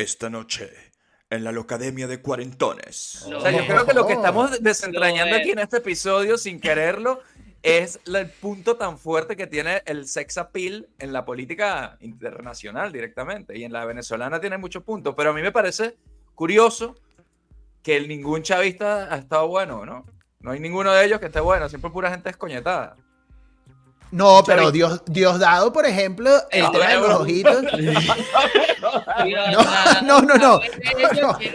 Esta noche, en la Locademia de Cuarentones. O sea, yo creo que lo que estamos desentrañando es. aquí en este episodio, sin quererlo, es el punto tan fuerte que tiene el sex appeal en la política internacional directamente. Y en la venezolana tiene muchos puntos. Pero a mí me parece curioso que ningún chavista ha estado bueno, ¿no? No hay ninguno de ellos que esté bueno, siempre pura gente escoñetada. No, pero. Dios, Dios dado, por ejemplo, el No, tema de los ojitos. Dios, no, no, no. No,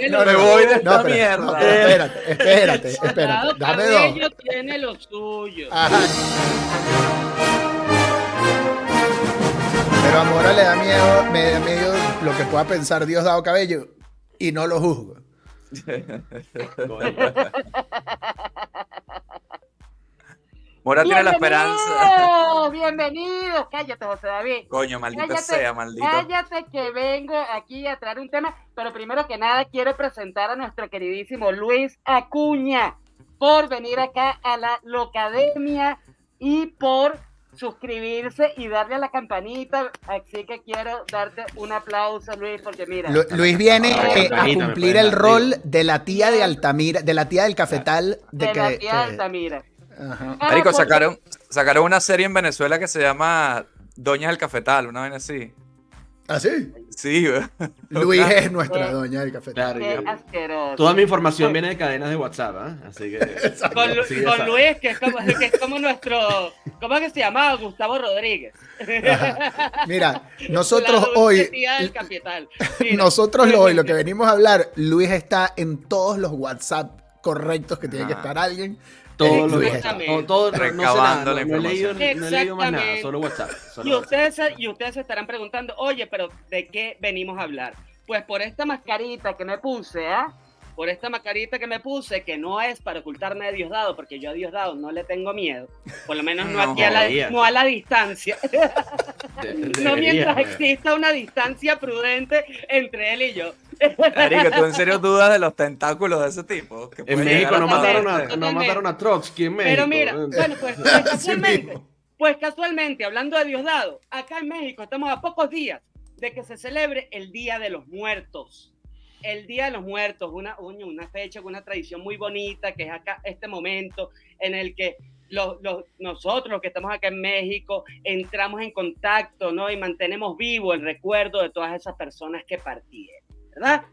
no, me voy de esta pero- mierda. espérate, espérate, espérate. Dame Cabello dos. tiene lo suyo. Ajá. Pero a Mora le da miedo, me da miedo lo que pueda pensar Dios dado cabello y no lo juzgo. Mora tiene la esperanza. Bienvenidos, bienvenidos. Cállate, José David. Coño, maldita Cállate, sea, maldito. Cállate que vengo aquí a traer un tema, pero primero que nada quiero presentar a nuestro queridísimo Luis Acuña por venir acá a la Locademia y por suscribirse y darle a la campanita. Así que quiero darte un aplauso, Luis, porque mira. Lu- Luis viene Ay, eh, a cumplir el rol de la tía de Altamira, de la tía del cafetal, de de que, la tía que- Altamira. Ajá. Ah, Marico, porque- sacaron, sacaron una serie en Venezuela que se llama Doñas del Cafetal, una vez así. ¿Ah, sí? Sí. Luis es nuestra Eh, doña del cafetal. Claro, Qué yo- asqueroso. Toda mi información viene de cadenas de WhatsApp, ¿ah? Así que. Con, Lu- Sí, ya con sabes. Luis, que es, como, que es como nuestro. ¿Cómo es que se llamaba? Gustavo Rodríguez. Mira, nosotros hoy, del capital. Mira. nosotros lo- hoy lo que venimos a hablar, Luis está en todos los WhatsApp correctos que tiene que estar alguien. Todo lo que está. Todo, todo- no, no sé nada, Recabando no, la no he leído, no he leído más nada, solo WhatsApp. solo Y WhatsApp. ustedes, se- y ustedes se estarán preguntando, oye, pero ¿de qué venimos a hablar? Pues por esta mascarita que me puse, ¿ah? Por esta mascarita que me puse, que no es para ocultarme de Diosdado, porque yo a Diosdado no le tengo miedo, por lo menos no, No, aquí a la, no a la distancia, De- no debería, mientras exista una distancia prudente entre él y yo. Marico, ¿tú en serio dudas de los tentáculos de ese tipo? Que En México no hasta mataron, a, no mataron a Trotsky en México. Pero mira, bueno, pues, pues casualmente, pues casualmente, hablando de Diosdado, acá en México estamos a pocos días de que se celebre el Día de los Muertos. El Día de los Muertos, una, una fecha, una tradición muy bonita, que es acá este momento en el que los, los- nosotros, los que estamos acá en México, entramos en contacto, ¿no? Y mantenemos vivo el recuerdo de todas esas personas que partieron, ¿verdad?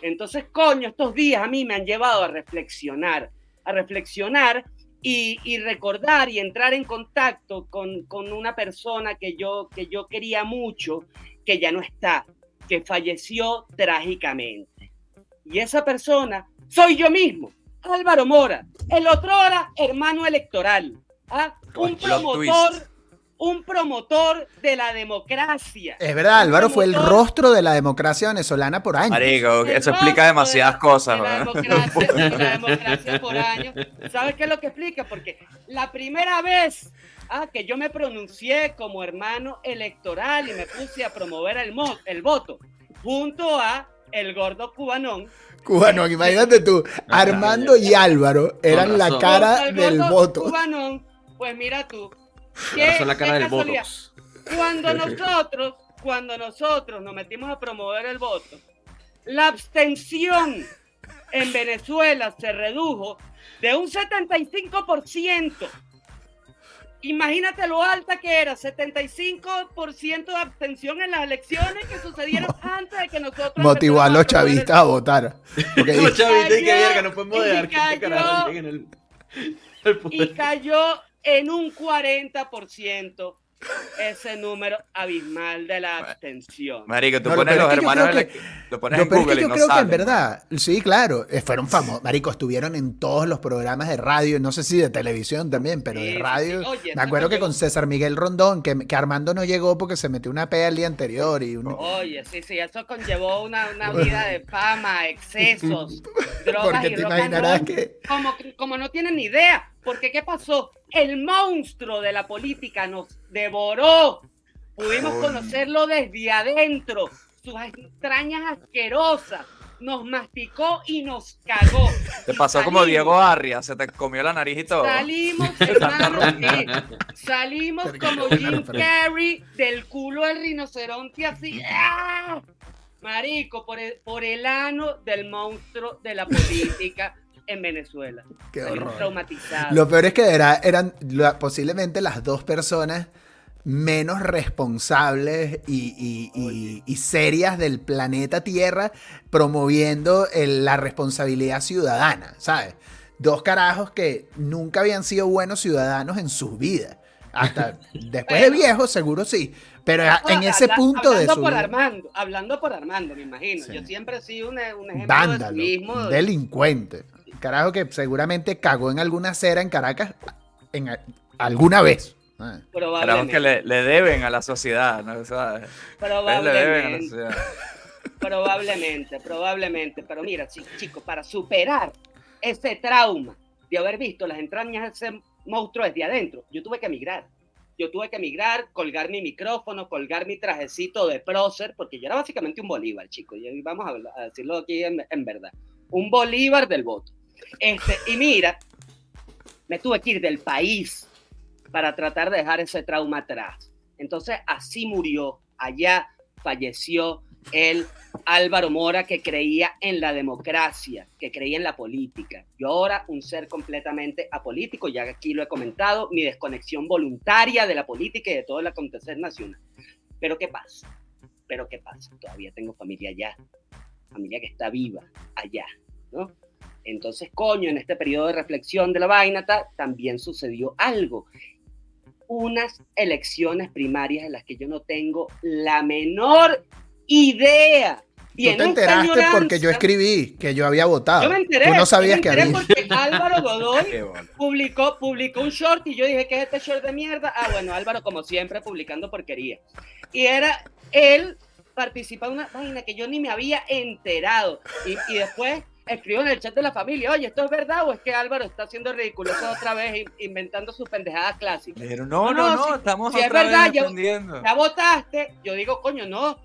Entonces, coño, estos días a mí me han llevado a reflexionar, a reflexionar y, y recordar y entrar en contacto con, con una persona que yo, que yo quería mucho, que ya no está, que falleció trágicamente. Y esa persona soy yo mismo, Álvaro Mora, el otro hora hermano electoral, ¿ah? un promotor, twist. Un promotor de la democracia. Es verdad, Álvaro fue el rostro de la democracia venezolana por años. Marico, eso explica demasiadas de- cosas, de la ¿verdad? democracia, de la democracia por años. ¿Sabes qué es lo que explica? Porque la primera vez ah, que yo me pronuncié como hermano electoral y me puse a promover el, mo- el voto junto a el gordo cubanón. Cubano, imagínate tú, Armando y Álvaro eran la cara del gordo voto. Cubanón, pues mira tú. Qué- son la cara qué del casualidad. Botox. Cuando nosotros, cuando nosotros nos metimos a promover el voto, la abstención en Venezuela se redujo de un 75%. Imagínate lo alta que era, 75% de abstención en las elecciones que sucedieron antes de que nosotros Motivó a los el chavistas a votar. Porque Los chavitos, y que verga, no podemos y dejar que cayó. lleguen el, el y cayó en un 40% ese número abismal de la abstención. Marico, tú No, pones los hermanos, en la- lo pones en es Google que y yo no creo que en sale. verdad, sí, claro, eh, fueron famosos. Marico, estuvieron en todos los programas de radio, no sé si de televisión también, pero Sí, de radio. sí. Oye, Me acuerdo que con César Miguel Rondón, que, que Armando no llegó porque se metió una pea el día anterior y un- Oye, sí, sí, eso conllevó una, una vida de fama, excesos, drogas porque y te imaginarás que como, como no tienen ni idea. Porque ¿qué pasó? El monstruo de la política nos devoró. Pudimos conocerlo desde adentro, sus entrañas asquerosas. Nos masticó y nos cagó. Te Y pasó como salimos. Diego Arria, se te comió la nariz y todo. Salimos, hermano, sí. Salimos como Jim. Carrey del culo del rinoceronte así. ¡ah! marico, por el, por el ano del monstruo de la política en Venezuela. Qué horror. traumatizados. Lo peor es que era- eran la- posiblemente las dos personas menos responsables y, y- y- y serias del planeta Tierra promoviendo el- la responsabilidad ciudadana, ¿sabes? Dos carajos que nunca habían sido buenos ciudadanos en sus vidas. Hasta después de viejos, seguro sí. Pero en ese habla- punto de hablando su por Armando, hablando por Armando, me imagino. Sí. Yo siempre he sido un, un ejemplo de vándalo, civismo. delincuente. Carajo que seguramente cagó en alguna acera en Caracas en a- alguna vez. Probablemente. que le, le deben a la sociedad, ¿no? O sea, ustedes le deben a la Probablemente. sociedad. Probablemente, probablemente. Pero mira, chicos, para superar ese trauma de haber visto las entrañas de ese monstruo desde adentro, yo tuve que emigrar. Yo tuve que emigrar, colgar mi micrófono, colgar mi trajecito de prócer, porque yo era básicamente un Bolívar, chicos. Y vamos a decirlo aquí en, en verdad. Un Bolívar del voto. Este, y mira, me tuve que ir del país para tratar de dejar ese trauma atrás. Entonces, así murió. Allá falleció el Álvaro Mora que creía en la democracia, que creía en la política. Yo ahora un ser completamente apolítico, ya aquí lo he comentado, mi desconexión voluntaria de la política y de todo el acontecer nacional. Pero ¿qué pasa? Pero ¿qué pasa? Todavía tengo familia allá, familia que está viva allá, ¿no? Entonces, coño, en este periodo de reflexión de la vaina ta- también sucedió algo. Unas elecciones primarias en las que yo no tengo la menor idea. Y Tú te enteraste porque yo escribí que yo había votado. Yo me enteré. Tú no sabías yo que me enteré había. porque Álvaro Godoy publicó, publicó un short y yo dije, ¿qué es este short de mierda? Ah, bueno, Álvaro, como siempre, publicando porquería. Y era él participando en una vaina que yo ni me había enterado. Y, y después escribió en el chat de la familia, oye, ¿esto es verdad o es que Álvaro está haciendo ridiculoso otra vez in- inventando sus pendejadas clásicas? Pero no, No, no, no, no, si- estamos si es otra verdad, vez yo- defendiendo. ¿Ya votaste? Yo digo, coño, no.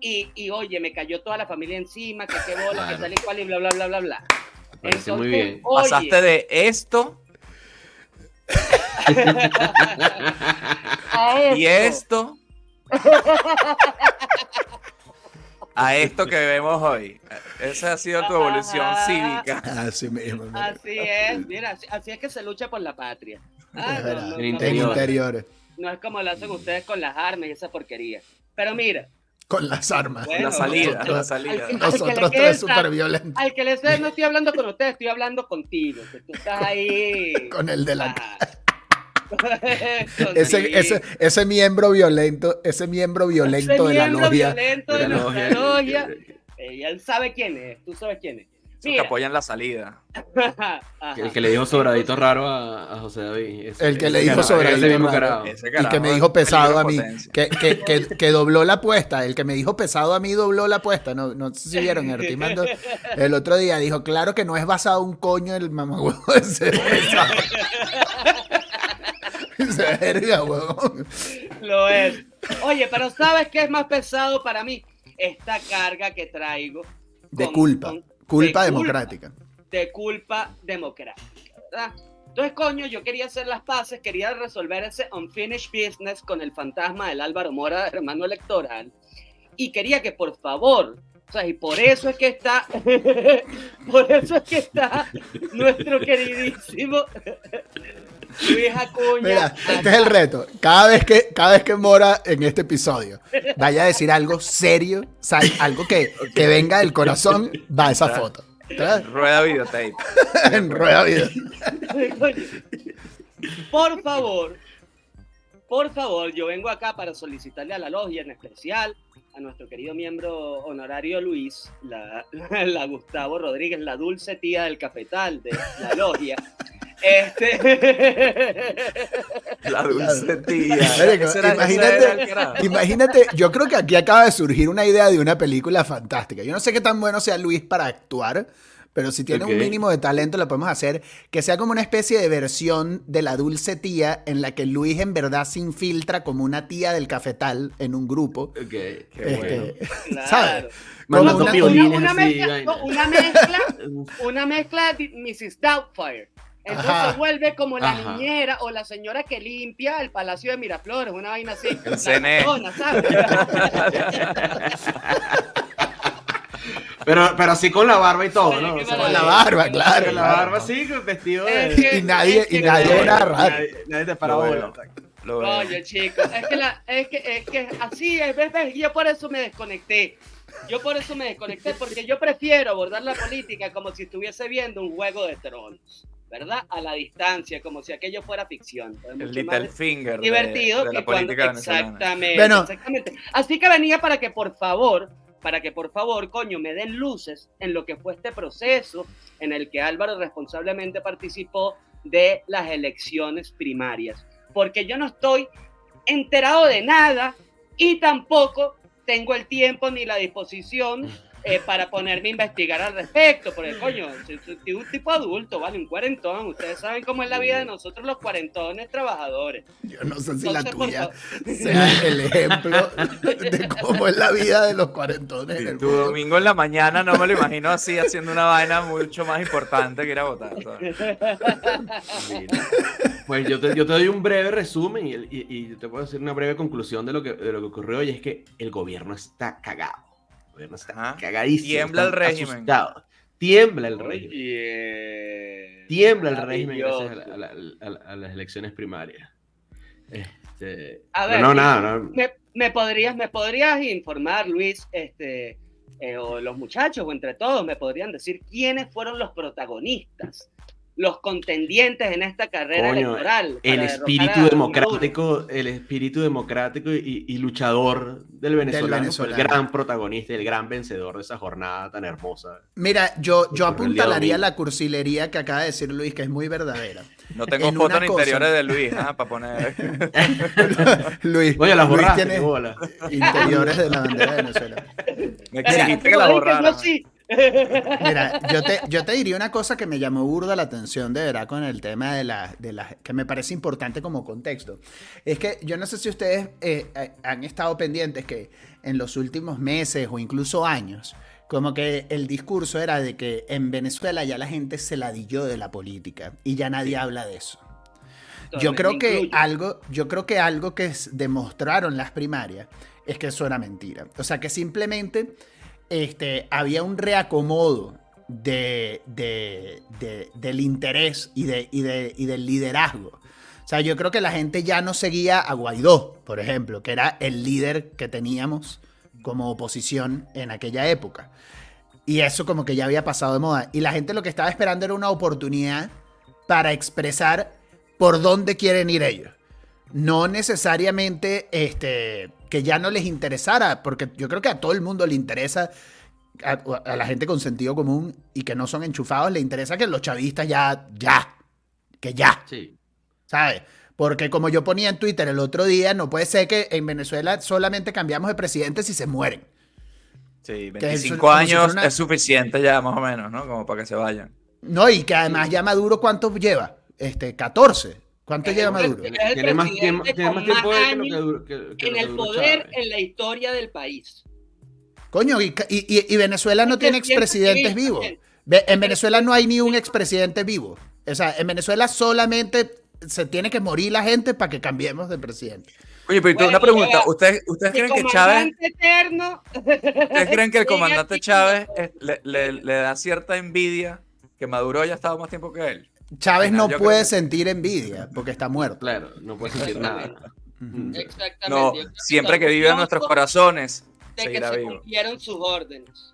Y, y oye, me cayó toda la familia encima, que qué bola, que Claro. tal y cual y bla, bla, bla, bla, bla. Parece muy bien. oye, Pasaste de esto y esto a esto que vemos hoy. Esa ha sido tu evolución Ajá. cívica. Así mismo. mira. Así es, mira, así, así es que se lucha por la patria. Ah, no, no, En no, En interior. interiores. no es como lo hacen ustedes con las armas y esa porquería. Pero mira, Con las armas. Bueno, la salida, nosotros- la salida. al Nosotros tres súper violentos. al que le sé, no estoy hablando con ustedes, estoy hablando contigo, que tú estás ahí. Con el de la. Ah. Ese, ese, ese miembro violento, ese miembro violento Ese de la miembro logia. violento de De la nuestra logia. logia. Eh, él sabe quién es, tú sabes quién es. Esos que Mira. apoyan la salida. El que le dijo sobradito raro a, a José David. Ese- El que le dijo carajo, sobradito Ese mismo raro. Y que me dijo pesado a mí. Que, que, que, que dobló la apuesta. El que me dijo pesado a mí dobló la apuesta. No, no sé si vieron. Artimando el otro día dijo: Claro que no es basado un coño el mamagüevo ese. pesado". Verga, huevón. Lo es. Oye, pero ¿sabes qué es más pesado para mí? Esta carga que traigo. De con- culpa. con- Culpa de democrática. de culpa democrática, ¿verdad? Entonces, coño, yo quería hacer las paces, quería resolver ese unfinished business con el fantasma del Álvaro Mora, hermano electoral, y quería que por favor, o sea, y por eso es que está, por eso es que está nuestro queridísimo Luis Acuña. Mira, este es el reto. Cada vez que, cada vez que Mora en este episodio vaya a decir algo serio, algo que, que venga del corazón, va esa foto. ¿Está? Rueda videotape. en rueda. Coño. Por favor, por favor, yo vengo acá para solicitarle a la logia en especial, a nuestro querido miembro honorario Luis, la, la Gustavo Rodríguez, la dulce tía del cafetal de la logia. Este. La dulce tía. Era- imagínate- era. Imagínate, yo creo que aquí acaba de surgir una idea de una película fantástica. Yo no sé qué tan bueno sea Luis para actuar, pero si tiene un mínimo de talento lo podemos hacer que sea como una especie de versión de la dulce tía en la que Luis en verdad se infiltra como una tía del cafetal en un grupo. Ok. Qué Este, bueno. Claro. ¿Sabes? Mandando una- una, mezcla, una mezcla, una mezcla de Mrs. Doubtfire. Entonces Ajá. vuelve como la Ajá. niñera o la señora que limpia el Palacio de Miraflores, una vaina así. El CNE. Pero, pero así con la barba y todo, ¿no? O sea, Con la barba, claro. Con la barba con vestido de... Es que- Y nadie, es y que- nadie era raro. Nadie, nadie te para Lo bola. veo. Lo veo. Oye, chicos, es que, la, es que, es que así es, ves, ves, yo por eso me desconecté. Yo por eso me desconecté, porque yo prefiero abordar la política como si estuviese viendo un juego de tronos, ¿verdad? A la distancia, como si aquello fuera ficción. Es El Little Finger divertido de, que la cuando política exactamente, Bueno. exactamente. Así que venía para que por favor, para que por favor, coño, me den luces en lo que fue este proceso en el que Álvaro responsablemente participó de las elecciones primarias, porque yo no estoy enterado de nada y tampoco tengo el tiempo ni la disposición eh, para ponerme a investigar al respecto, porque coño, soy, soy un tipo adulto, ¿vale? Un cuarentón, ustedes saben cómo es la vida de nosotros los cuarentones trabajadores. Yo no sé si la Entonces, tuya sea el ejemplo de cómo es la vida de los cuarentones. en el Tu mundo. domingo en la mañana no me lo imagino así haciendo una vaina mucho más importante que ir a votar. ¿sabes? Pues yo te, yo te doy un breve resumen y- y te puedo decir una breve conclusión de lo, que, de lo que ocurrió y es que el gobierno está cagado. Gobierno está cagadísimo. Tiembla el régimen. asustados. Tiembla el régimen. Oye, Tiembla el régimen gracias a, la- a la- a la- a las elecciones primarias. Este, A ver, no, sí. nada, no. ¿Me, me podrías, ¿Me podrías informar, Luis, este, eh, o los muchachos, o entre todos, me podrían decir quiénes fueron los protagonistas, los contendientes en esta carrera Coño, electoral? El espíritu democrático, el espíritu democrático y, y luchador del venezolano, el gran protagonista, y el gran vencedor de esa jornada tan hermosa. Mira, yo, yo apuntalaría la cursilería que acaba de decir Luis, que es muy verdadera. No tengo En fotos una en cosa. interiores de Luis ah, para poner. Luis, Oye, las Luis borraste, tiene qué bola. interiores de la bandera de Venezuela. Me Mira, exigiste que la no, sí. Mira, yo te, yo te diría una cosa que me llamó burda la atención de verdad con el tema de la, de la que me parece importante como contexto. Es que yo no sé si ustedes eh, eh, han estado pendientes que en los últimos meses o incluso años, como que el discurso era de que en Venezuela ya la gente se ladilló de la política y ya nadie habla de eso. Yo Me creo que algo, yo creo que algo que demostraron las primarias es que eso era mentira. O sea, que simplemente este, había un reacomodo de, de- de- del interés y, y del liderazgo. O sea, yo creo que la gente ya no seguía a Guaidó, por ejemplo, que era el líder que teníamos como oposición en aquella época. Y eso como que ya había pasado de moda. Y la gente lo que estaba esperando era una oportunidad para expresar por dónde quieren ir ellos. No necesariamente este, que ya no les interesara, porque yo creo que a todo el mundo le interesa, a, a la gente con sentido común y que no son enchufados, le interesa que los chavistas ya, ya, que ya, Sí. ¿sabes? Porque como yo ponía en Twitter el otro día, no puede ser que en Venezuela solamente cambiamos de presidente si se mueren. Sí, Que es 25 como si fuera años una- es suficiente ya, más o menos, ¿no? Como para que se vayan. No, y que además ya Maduro, ¿cuánto lleva? Este, 14. ¿Cuánto lleva Maduro? Tiene más, tiempo, presidente tiene más con tiempo más de que lo que, años du- que- que en el poder Chávez. en la historia del país. Coño, y, y- y- y Venezuela no tiene expresidentes vivos. En Venezuela no hay ni un expresidente vivo. O sea, en Venezuela solamente se tiene que morir la gente para que cambiemos de presidente. Oye, pero Bueno, una pregunta. ¿Ustedes, ¿ustedes creen que Chávez, eterno. ¿ustedes creen que el comandante Chávez con le, le- le da cierta envidia que Maduro haya estado más tiempo que él? Chávez no yo puede que- sentir envidia porque está muerto. Claro, no puede sentir nada. Exactamente. No, siempre que vive en nuestros corazones, de que se vivo. cumplieron sus órdenes.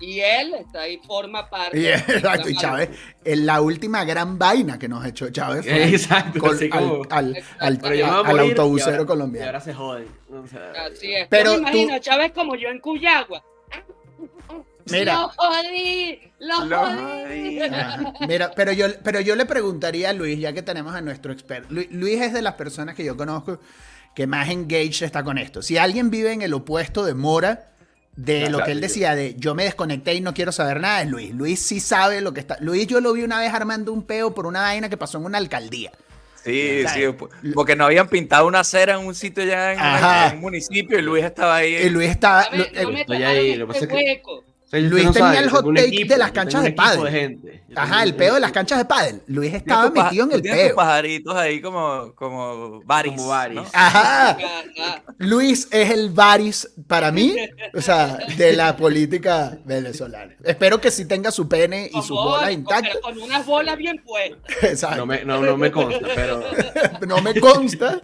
Y él está ahí, forma parte. Y, exacto, y Chávez, en la última gran vaina que nos echó Chávez fue Exacto, col- así al, como- al- al- autobusero y ahora- Y colombiano. ahora se. O sea, Así es. Pero me tú- imagino, Chávez como yo en Cuyagua. Mira. ¡Lo jodí! ¡Lo, Lo jodí! jodí. Ajá. Mira, pero yo, pero yo le preguntaría a Luis, ya que tenemos a nuestro experto. Lu- Luis es de las personas que yo conozco que más engaged está con esto. Si alguien vive en el opuesto de Mora, de Claro, lo que él decía de yo me desconecté y no quiero saber nada, es Luis. Luis sí sabe lo que está. Luis yo lo vi una vez armando un peo por una vaina que pasó en una alcaldía. Sí, sí, po- porque no habían pintado una acera en un sitio ya en, en un municipio y Luis estaba ahí. Y Luis estaba. Ver, no eh, me estoy ahí, este lo que pasa es que- Luis no tenía sabe, el hot take equipo, de las canchas de pádel. gente. Ajá, el peo de las canchas de pádel. Luis estaba metido en el peo. pajaritos ahí como, como baris. Como baris. ¿no? Ajá. Luis es el Baris para mí, o sea, de la política venezolana. Espero que sí tenga su pene y sus bolas, con- intactas. pero Con unas bolas bien puestas. Exacto. No me, no, no me consta, pero no me consta.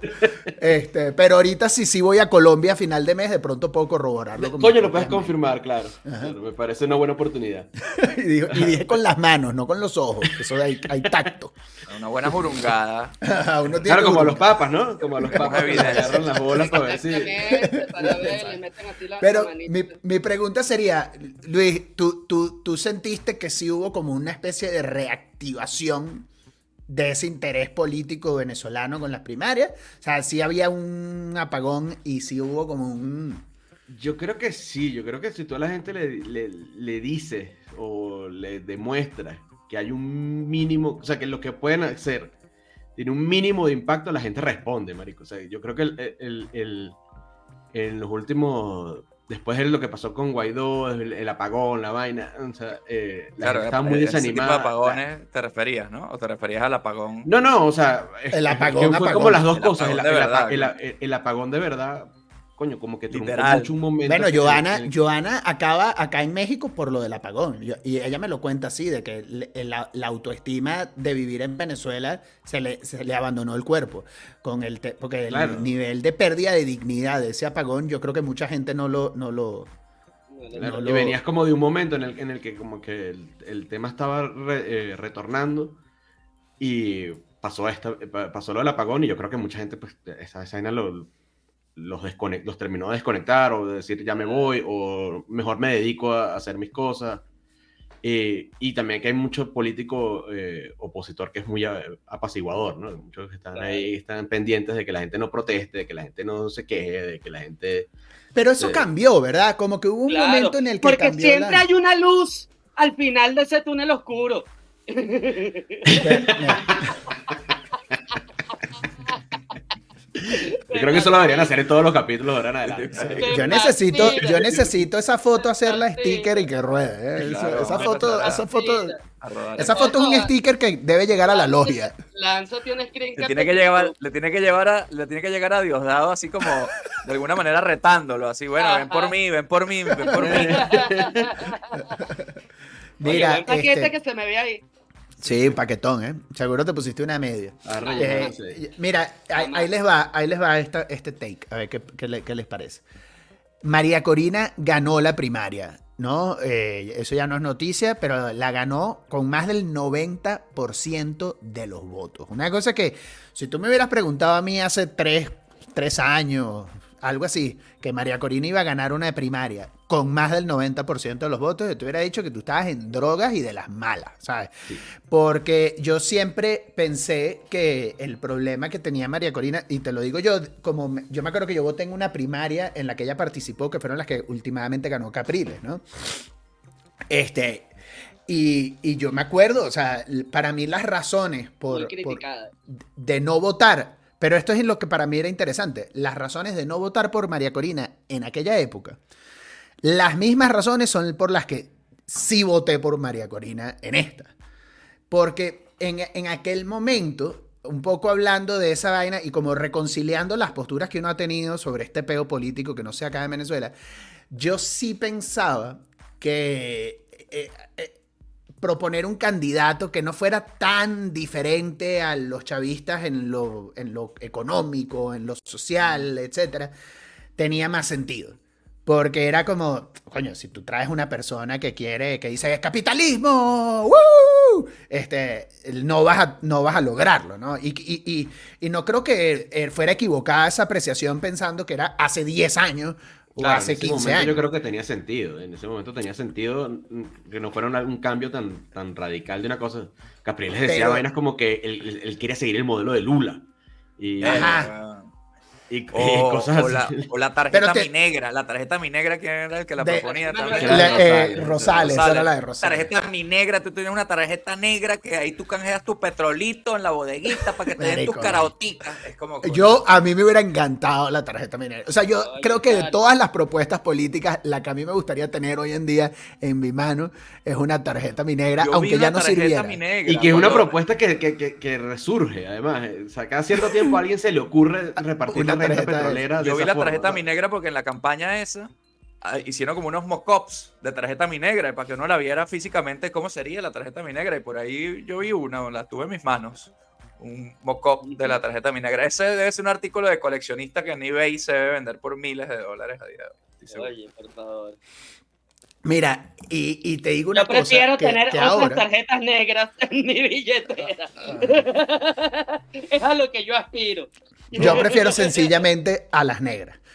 Este, pero ahorita sí, sí voy a Colombia a final de mes, de pronto puedo corroborarlo. con coño lo puedes confirmar, claro. Me parece una buena oportunidad. y, dije con las manos, no con los ojos. Eso hay tacto. Una buena jurungada. Uno tiene Claro, como a los papas, ¿no? Como a los papas que agarran las bolas para ver si. Exactamente, para ver, le meten así la- Pero mi, mi pregunta sería, Luis, ¿tú, tú, ¿tú sentiste que sí hubo como una especie de reactivación de ese interés político venezolano con las primarias? O sea, sí había un apagón y sí hubo como un... Yo creo que sí, yo creo que si tú a la gente le, le, le dices o le demuestras que hay un mínimo, o sea, que lo que pueden hacer tiene un mínimo de impacto, la gente responde, marico. O sea, yo creo que el, el- el- en los últimos, después de lo que pasó con Guaidó, el, el apagón, la vaina, o sea, eh, la Claro, gente estaba muy ese tipo de desanimada. apagones te referías, ¿no? O te referías al apagón. No, no, o sea, El apagón, fue apagón. como las dos El cosas. El, apagón de el- verdad, el- claro. el- el apagón de verdad, coño, como que Literal. mucho un momento. Bueno, Joana, el- Joana acaba acá en México por lo del apagón. Yo- y ella me lo cuenta así, de que la, la autoestima de vivir en Venezuela se le, se le abandonó el cuerpo. Con el te- porque Claro. el nivel de pérdida de dignidad de ese apagón, yo creo que mucha gente no lo... No lo Claro, no y venías como de un momento en el, en el que como que el, el tema estaba re- eh, retornando y pasó esta, pa- pasó lo del apagón y yo creo que mucha gente pues esa, vaina lo- los, los terminó de desconectar o de decir ya me voy o mejor me dedico a, hacer mis cosas. Eh, y también que hay mucho político eh, opositor que es muy apaciguador, ¿no? Muchos que están ahí, están pendientes de que la gente no proteste, de que la gente no se queje, de que la gente... Pero eso cambió, ¿verdad? Como que hubo un Claro, momento en el que Porque cambió siempre la- hay una luz al final de ese túnel oscuro. Yo creo que eso lo deberían hacer en todos los capítulos de ahora en adelante. Yo necesito, yo necesito esa foto hacerla sticker y que ruede. ¿eh? Esa- Claro, esa hombre, foto, esa foto, esa foto es un sticker que debe llegar a la logia. Lanzo tiene screen Le cap tiene que llevar, le tiene que llevar a, le tiene que llegar a Diosdado así como de alguna manera retándolo, así, bueno, ven por mí, ven por mí, ven por mí. Oye, Mira, paquete este- que se me ve ahí. Sí, paquetón, ¿eh? Seguro te pusiste una media. Eh, mira, ahí, ahí les va, ahí les va esta- este take, a ver qué, qué le- qué les parece. María Corina ganó la primaria, ¿no? Eh, eso ya no es noticia, pero la ganó con más del 90% de los votos. Una cosa que, si tú me hubieras preguntado a mí hace tres, tres años, algo así, que María Corina iba a ganar una primaria con más del 90% de los votos, yo te hubiera dicho que tú estabas en drogas y de las malas, ¿sabes? Porque yo siempre pensé que el problema que tenía María Corina, y te lo digo yo, como me- yo me acuerdo que yo voté en una primaria en la que ella participó, que fueron las que últimamente ganó Capriles, ¿no? Este, y, y yo me acuerdo, o sea, para mí las razones por, Muy por- de no votar, pero esto es lo que para mí era interesante, las razones de no votar por María Corina en aquella época, las mismas razones son por las que sí voté por María Corina en esta. Porque en, en aquel momento, un poco hablando de esa vaina y como reconciliando las posturas que uno ha tenido sobre este peo político que no sea acá en Venezuela, yo sí pensaba que eh, eh, proponer un candidato que no fuera tan diferente a los chavistas en lo, en lo económico, en lo social, etcétera, tenía más sentido. Porque era como, coño, si tú traes una persona que quiere, que dice capitalismo, ¡woo! este, no vas a, no vas a lograrlo, ¿no? Y, y- y- no creo que eh, fuera equivocada esa apreciación pensando que era hace 10 años Claro, hace en ese 15 momento años. Yo creo que tenía sentido. En ese momento tenía sentido mm, que no fuera una- un cambio tan, tan radical de una cosa. Capriles decía Pero- vainas como que él, él- él quería seguir el modelo de Lula. Y, Ajá. Y, y O, cosas o la, así. o la tarjeta te- mi negra, la tarjeta mi negra, ¿quién era el que la De- proponía también? La- eh, Rosales. Rosales, esa era la de Rosales. Tarjeta mi negra, tú tienes una tarjeta negra que ahí tú canjeas tu petrolito en la bodeguita para que te den tus Marico. caraoticas. Es como. Yo, a mí me hubiera encantado la tarjeta minera. O sea, yo Ay, creo que de todas las propuestas políticas, la que a mí me gustaría tener hoy en día en mi mano es una tarjeta minera, yo vi aunque ya no sirviera. mi negra, Y que es una propuesta que, que, que, que resurge, además. O sea, cada cierto tiempo a alguien se le ocurre repartir Una tarjeta petrolera. Yo vi la tarjeta mi negra porque en la campaña esa ah, hicieron como unos mock-ups de tarjeta mi negra para que uno la viera físicamente cómo sería la tarjeta mi negra. Y por ahí yo vi una, la tuve en mis manos. Un mock-up de la tarjeta mi negra. Ese debe ser un artículo de coleccionista que en eBay se debe vender por miles de dólares a día de hoy. Oye, por favor. Mira, y, y te digo una Yo prefiero cosa. que- tener que otras ahora- tarjetas negras en mi billetera. es a lo que yo aspiro. Yo prefiero sencillamente a las negras.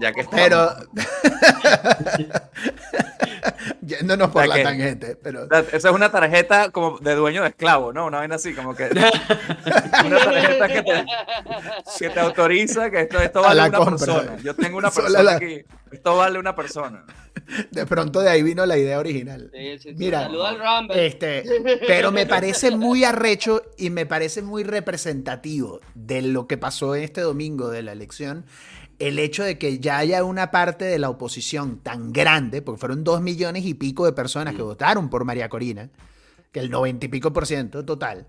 Ya que estamos. Pero. Yéndonos por Ya la que- tangente. Pero. Esa es una tarjeta como de dueño de esclavo, ¿no? Una vaina así, como que. una tarjeta que te, que te autoriza que esto, esto A vale la una compra. persona. Yo tengo una persona la- aquí. Esto vale una persona. De pronto de ahí vino la idea original. Sí, sí, sí. Mira, al Rumble. Este, pero me parece muy arrecho y me parece muy representativo de lo que pasó este domingo de la elección. El hecho de que ya haya una parte de la oposición tan grande, porque fueron dos millones y pico de personas que votaron por María Corina, que el noventa y pico por ciento total,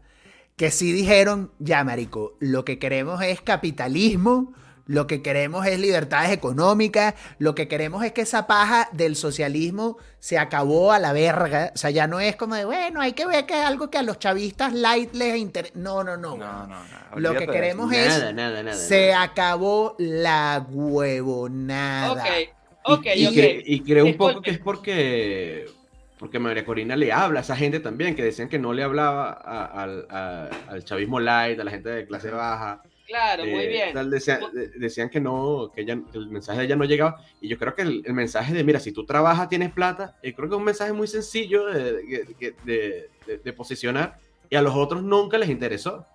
que sí dijeron, ya marico, lo que queremos es capitalismo, lo que queremos es libertades económicas, lo que queremos es que esa paja del socialismo se acabó a la verga, o sea, ya no es como de, bueno, hay que ver que es algo que a los chavistas light les interesa, no, no, no, No, no, no. lo que queremos es, Nada, nada, nada. se nada. acabó la huevonada. Ok, ok, y, ok. cre- y creo un poco que es porque porque María Corina le habla a esa gente también, que decían que no le hablaba a- al chavismo light, a la gente de clase baja. Claro, muy eh, bien. tal, decía- de- decían que no, que, ella- que el mensaje de ella no llegaba. Y yo creo que el, el mensaje de, mira, si tú trabajas, tienes plata, eh, creo que es un mensaje muy sencillo de, de- de- de- de posicionar. Y a los otros nunca les interesó.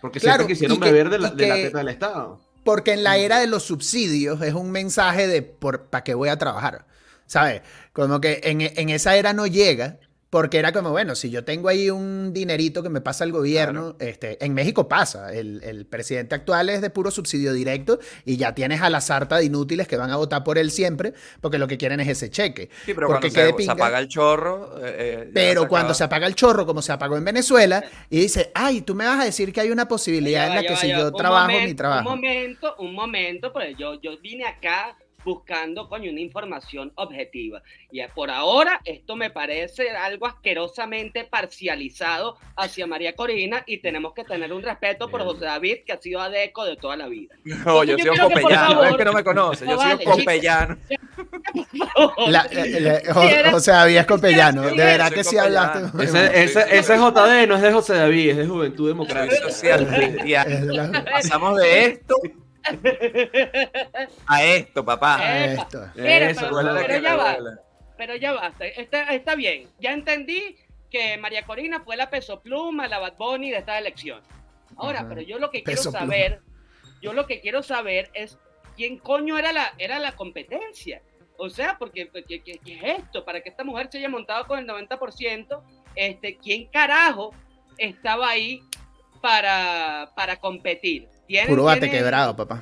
Porque Claro, siempre quisieron que- beber de la, de la que- teta del Estado. Porque en la era de los subsidios es un mensaje de por para qué voy a trabajar. ¿Sabes? Como que en, en esa era no llega. Porque era como, bueno, si yo tengo ahí un dinerito que me pasa el gobierno, este, en México pasa, el, el presidente actual es de puro subsidio directo y ya tienes a la sarta de inútiles que van a votar por él siempre porque lo que quieren es ese cheque. Sí, pero Porque cuando se, apaga el chorro. eh, eh, Pero se cuando se apaga el chorro, como se apagó en Venezuela, y dice, ay, tú me vas a decir que hay una posibilidad Ya en la ya que si yo Un trabajo momento, mi trabajo. Un momento, un momento, pues yo, yo vine acá buscando, coño, una información objetiva. Y por ahora esto me parece algo asquerosamente parcializado hacia María Corina y tenemos que tener un respeto por. José David, que ha sido adeco de toda la vida. No, yo Yo soy copellano. favor- Es que no me conoce. Yo No, soy vale, copellano. La- eh, le- o, Quisiera- o sea, había Copellano. De verdad soy que sí Copellano. hablaste. Ese, ese, ese JD no es de José David, es de Juventud Soy Democrática. social. Es Pasamos de esto a esto, papá. Epa. Esto. Mira, Eso, pero, ya me va, pero ya basta. Está, está bien. Ya entendí que María Corina fue la peso pluma, la Bad Bunny de esta elección. Ahora, Ajá. pero yo lo que quiero pluma. saber, yo lo que quiero saber es quién coño era la, era la competencia. O sea, porque ¿qué, qué- qué es esto? Para que esta mujer se haya montado con el 90%, este, ¿quién carajo estaba ahí para, para competir? ¿Tienen- Puro bate tienen- quebrado, papá.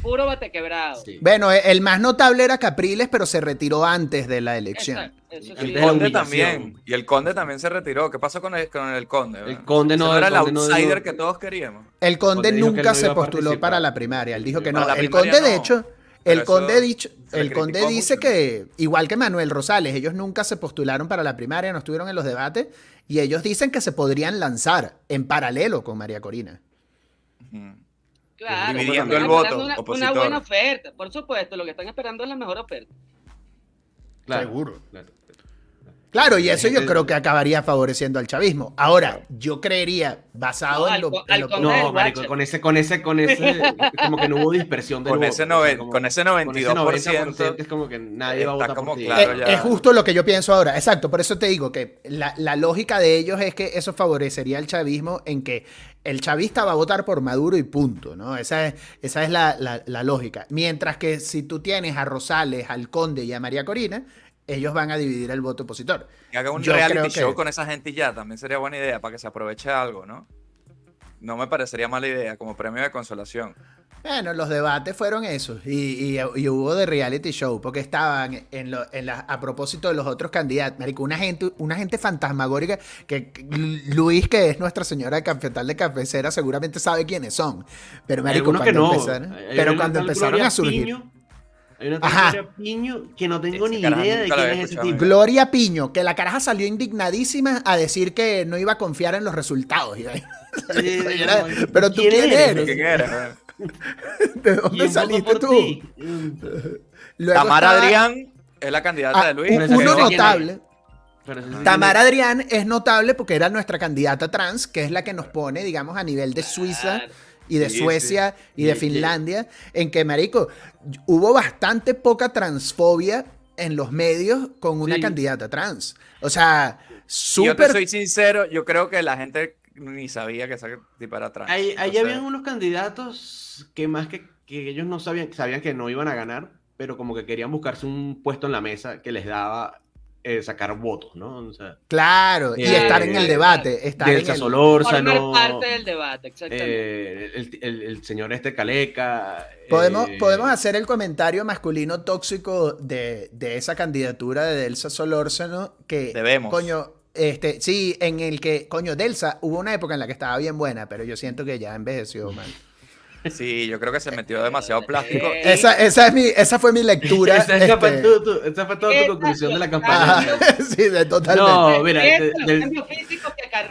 Puro bate quebrado. Sí. Bueno, eh, el más notable era Capriles, pero se retiró antes de la elección. Exacto, sí. El conde también. Y el conde también se retiró. ¿Qué pasó con el, con el conde? El conde no- era el outsider no- que todos queríamos. El conde nunca no se postuló participar. para la primaria. Él dijo que no. El conde, de hecho, el conde, dicho, el conde dice mucho. que, igual que Manuel Rosales, ellos nunca se postularon para la primaria, no estuvieron en los debates, y ellos dicen que se podrían lanzar en paralelo con María Corina. Ujú. Claro, Dividiendo el voto Una, una buena oferta, por supuesto, lo que están esperando es la mejor oferta. Claro, Seguro. claro. Claro, y eso yo creo que acabaría favoreciendo al chavismo. Ahora, yo creería, basado No, en lo, en contrario. No, marico, con ese, con ese, con ese, como que no hubo dispersión del Con voto, ese o sea, noven- como- con ese con 92% es como que nadie va a está votar como por claro Eh, ya. Es justo lo que yo pienso ahora, exacto, por eso te digo que la, la lógica de ellos es que eso favorecería al chavismo en que el chavista va a votar por Maduro y punto, ¿no? Esa es, esa es la, la- la lógica. Mientras que si tú tienes a Rosales, al Conde y a María Corina, ellos van a dividir el voto opositor. Que haga un Yo creo reality que- show con esa gente y ya, también sería buena idea para que se aproveche algo, ¿no? No me parecería mala idea como premio de consolación. Bueno, los debates fueron esos y, y- y hubo de reality show porque estaban en, lo- en la- a propósito de los otros candidatos, marico, una gente, una gente fantasmagórica que que Luis, que es nuestra señora de cafetal de cafecera, seguramente sabe quiénes son. Pero marico, cuando no. empezaron, Hay- hay pero cuando empezaron Gloria a surgir. Piño, hay una. Gloria Piño que no tengo Ese ni idea de quién es ese tipo. Gloria Piño, que la caraja salió indignadísima a decir que no iba a confiar en los resultados. No, pero tú quién eres? ¿Quién era? ¿De dónde ¿Quién votó saliste por tú? Luego Tamara Adrián es la candidata Ah, de Luis. un- uno notable. Tamara Adrián es notable porque era nuestra candidata trans, que es la que nos pone, digamos, a nivel de Suiza y de Sí, Suecia y de Finlandia, en que, marico, hubo bastante poca transfobia en los medios con una Sí. candidata trans. O sea, Y yo te súper... soy sincero, yo creo que la gente ni sabía que esa tipa era trans. Ahí, ahí habían unos candidatos que más que, que ellos no sabían, sabían que no iban a ganar, pero como que querían buscarse un puesto en la mesa que les daba eh, sacar votos, ¿no? O sea, Claro, y Eh, estar en el debate. Estar en Delsa el... Solórzano, Formar parte del debate, exactamente. eh, el, el- el señor este Caleca. Podemos, eh, podemos hacer el comentario masculino tóxico de, de esa candidatura de Delsa Solórzano que, Debemos. coño, este, sí, en el que, coño, Delsa hubo una época en la que estaba bien buena, pero yo siento que ya envejeció, man. Sí, yo creo que se metió demasiado plástico. Eh, Esa, esa, es mi, esa fue mi lectura. Esa, esa fue este, tu- tu- esa fue toda tu conclusión de la campaña. ajá, sí, de, totalmente. No, mira, de-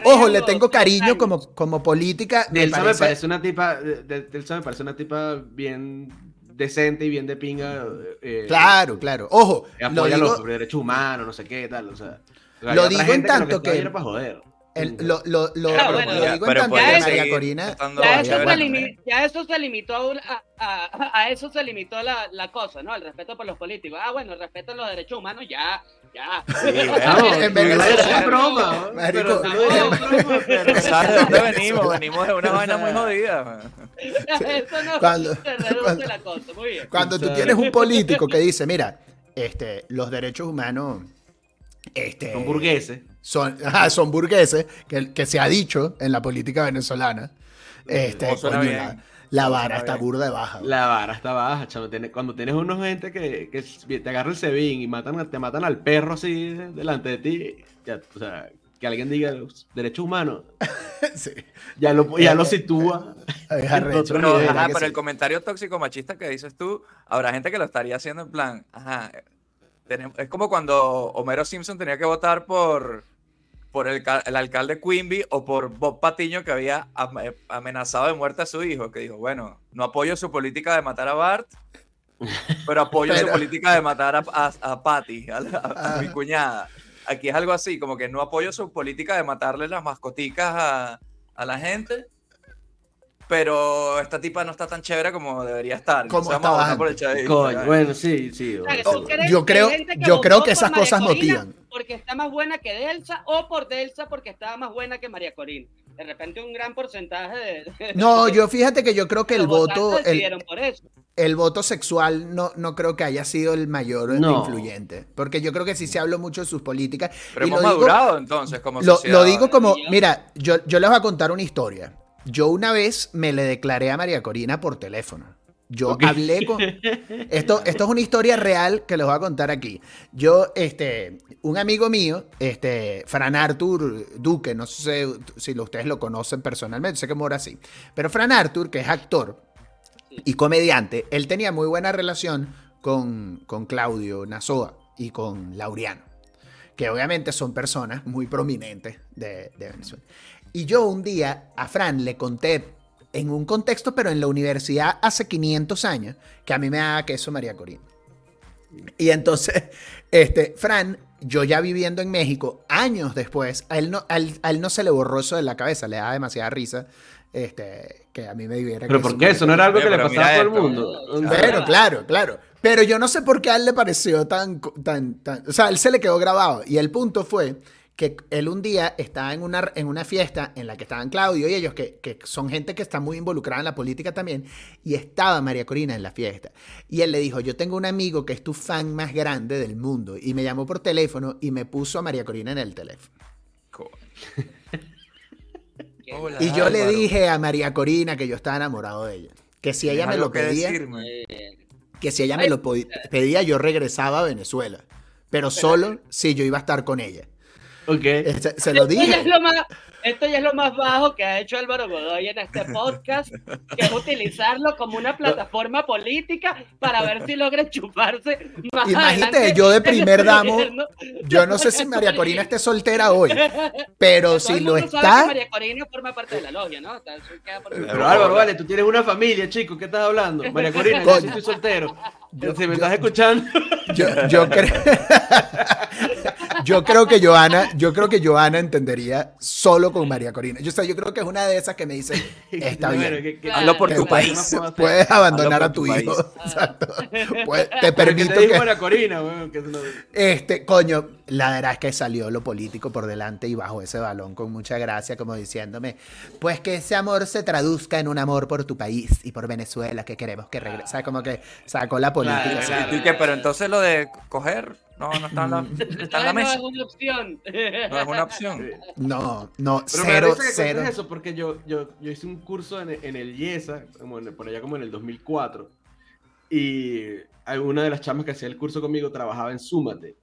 Ojo, le tengo cariño como, como política. Delsa me parece- parece una tipa, de- de- Delsa me parece una tipa bien decente y bien de pinga. eh, Claro, claro. Ojo, apoya digo, los derechos humanos, no sé qué, tal, o sea. Lo digo en tanto que- joder. el- lo, lo, lo- Ah, lo- bueno, lo ya, digo en tanto que María Corina. Ya eso, se bueno, limi- ya eso se limitó a, un- a- a- a eso se limitó la, la cosa, ¿no? El respeto por los políticos. Ah, bueno, el respeto a los derechos humanos, ya, ya. En Venezuela- es broma, ¿no? Marico, pero broma, ¿Sabes de dónde venimos? Venimos de una vaina muy jodida. man. eso no Cuando- se reduce cuando- la cosa, muy bien. Cuando tú tienes un político que dice, mira, este, los derechos humanos este, Son burgueses. son, ajá, son burgueses, que, que se ha dicho en la política venezolana. Este, coño, la, la vara está bien. burda de baja. La vara está baja, chamo. Tiene- cuando tienes unos gente que, que te agarra el sebín y matan, te matan al perro así delante de ti, ya, o sea, que alguien diga los derechos humanos, Sí, ya lo, ya lo sitúa. es arrecho, Otro Pero, el comentario tóxico machista que dices tú, habrá gente que lo estaría haciendo en plan, ajá, es como cuando Homero Simpson tenía que votar por, por el, el alcalde Quimby o por Bob Patiño que había am- amenazado de muerte a su hijo, que dijo, bueno, no apoyo su política de matar a Bart, pero apoyo su política de matar a, a, a Patty, a, la- a Ah. mi cuñada. Aquí es algo así, como que no apoyo su política de matarle las mascoticas a, a la gente, pero esta tipa no está tan chévere como debería estar. Como por el chavismo, Coño, bueno, sí, sí. O sea, yo creo- yo creo que esas cosas motivan. Porque está más buena que Delsa o por Delsa porque estaba más buena que María Corina. De repente un gran porcentaje de... No, yo fíjate que yo creo que el voto, el, por eso. el voto sexual no, no creo que haya sido el mayor No. influyente. Porque yo creo que sí se habló mucho de sus políticas. Pero y hemos lo digo- madurado entonces como Lo, sociedad. lo digo como, mira, yo, yo les voy a contar una historia. Yo una vez me le declaré a María Corina por teléfono. Yo hablé con... Esto, esto es una historia real que les voy a contar aquí. Yo, este, un amigo mío, este, Fran Arthur Duque, no sé si ustedes lo conocen personalmente, sé que mora así. Pero Fran Arthur, que es actor y comediante, él tenía muy buena relación con, con Claudio Nazoa y con Laureano que obviamente son personas muy prominentes de, de Venezuela. Y yo un día a Fran le conté en un contexto, pero en la universidad hace 500 años, que a mí me daba queso María Corina. Y entonces, este, Fran yo ya viviendo en México, años después, a él no, a él, a él no se le borró eso de la cabeza, le da demasiada risa. Este, que a mí me diviera. ¿Pero por eso qué? Eso no era algo que le pasaba a todo el mundo. Pero, claro, claro. Pero yo no sé por qué a él le pareció tan, tan, tan. O sea, a él se le quedó grabado. Y el punto fue que él un día estaba en una, en una fiesta en la que estaban Claudio y ellos, que, que son gente que está muy involucrada en la política también, y estaba María Corina en la fiesta. Y él le dijo, yo tengo un amigo que es tu fan más grande del mundo, y me llamó por teléfono y me puso a María Corina en el teléfono. Hola. Y yo le dije a María Corina que yo estaba enamorado de ella. Que si ella me lo que pedía, decirme. que si ella me lo pedía, yo regresaba a Venezuela. Pero solo si yo iba a estar con ella. Ok. Eh, Se, se lo dije. lo más, esto ya es lo más bajo que ha hecho Álvaro Godoy en este podcast, que es utilizarlo como una plataforma política para ver si logra chuparse más Imagínate, adelante yo de primer damo. Yo no sé si María Corina esté soltera hoy, pero si lo está, María Corina forma parte de la logia, ¿no? Pero Álvaro, vale, tú tienes una familia, chico, ¿qué estás hablando? María Corina, yo sí estoy soltero. Yo- si me yo- estás escuchando. yo, yo creo, yo creo que Joana, yo creo que Joana entendería solo con María Corina. Yo, o sea, yo creo que es una de esas que me dice, está Bueno, bien. que- que- Hazlo por tu ¿qué país. Puedes abandonar a tu tu hijo. país. Exacto. Puedes- te permito te que. María Corina, que Este, coño, la verdad es que salió lo político por delante y bajo ese balón con mucha gracia, como diciéndome, pues que ese amor se traduzca en un amor por tu país y por Venezuela, que queremos que regrese. O sea, como que sacó la política. Claro, así. claro. ¿Y qué? Pero entonces lo de coger, no, no está en la, está en la Ah, no mesa. es una opción. No es una opción. No, no, Pero me cero, que cero. eso porque yo, yo, yo hice un curso en, en el IESA, como en- por allá como en el 2004, y alguna de las chamas que hacía el curso conmigo trabajaba en Súmate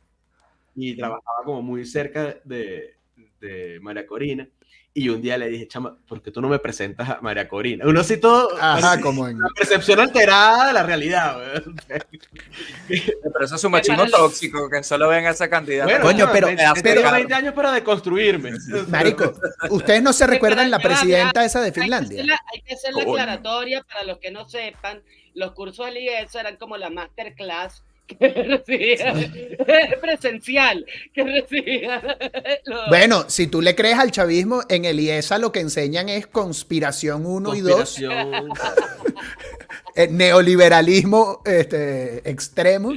y trabajaba como muy cerca de, de María Corina. Y un día le dije, chama, ¿por qué tú no me presentas a María Corina? Uno así todo, Ajá, como en. la percepción alterada de la realidad. weón. Pero eso es un machismo tóxico, que solo ven a esa candidata. Bueno, Coño, pero- tengo 20 años para deconstruirme. Marico, ¿ustedes no se recuerdan la presidenta esa de Hay que Finlandia? hacer la, hay que hacer la aclaratoria para los que no sepan. Los cursos del IES eran como la masterclass que recibía presencial. Que recibía los- Bueno, si tú le crees al chavismo, en el IESA lo que enseñan es conspiración 1 y 2, Conspiración. eh, neoliberalismo este, extremo.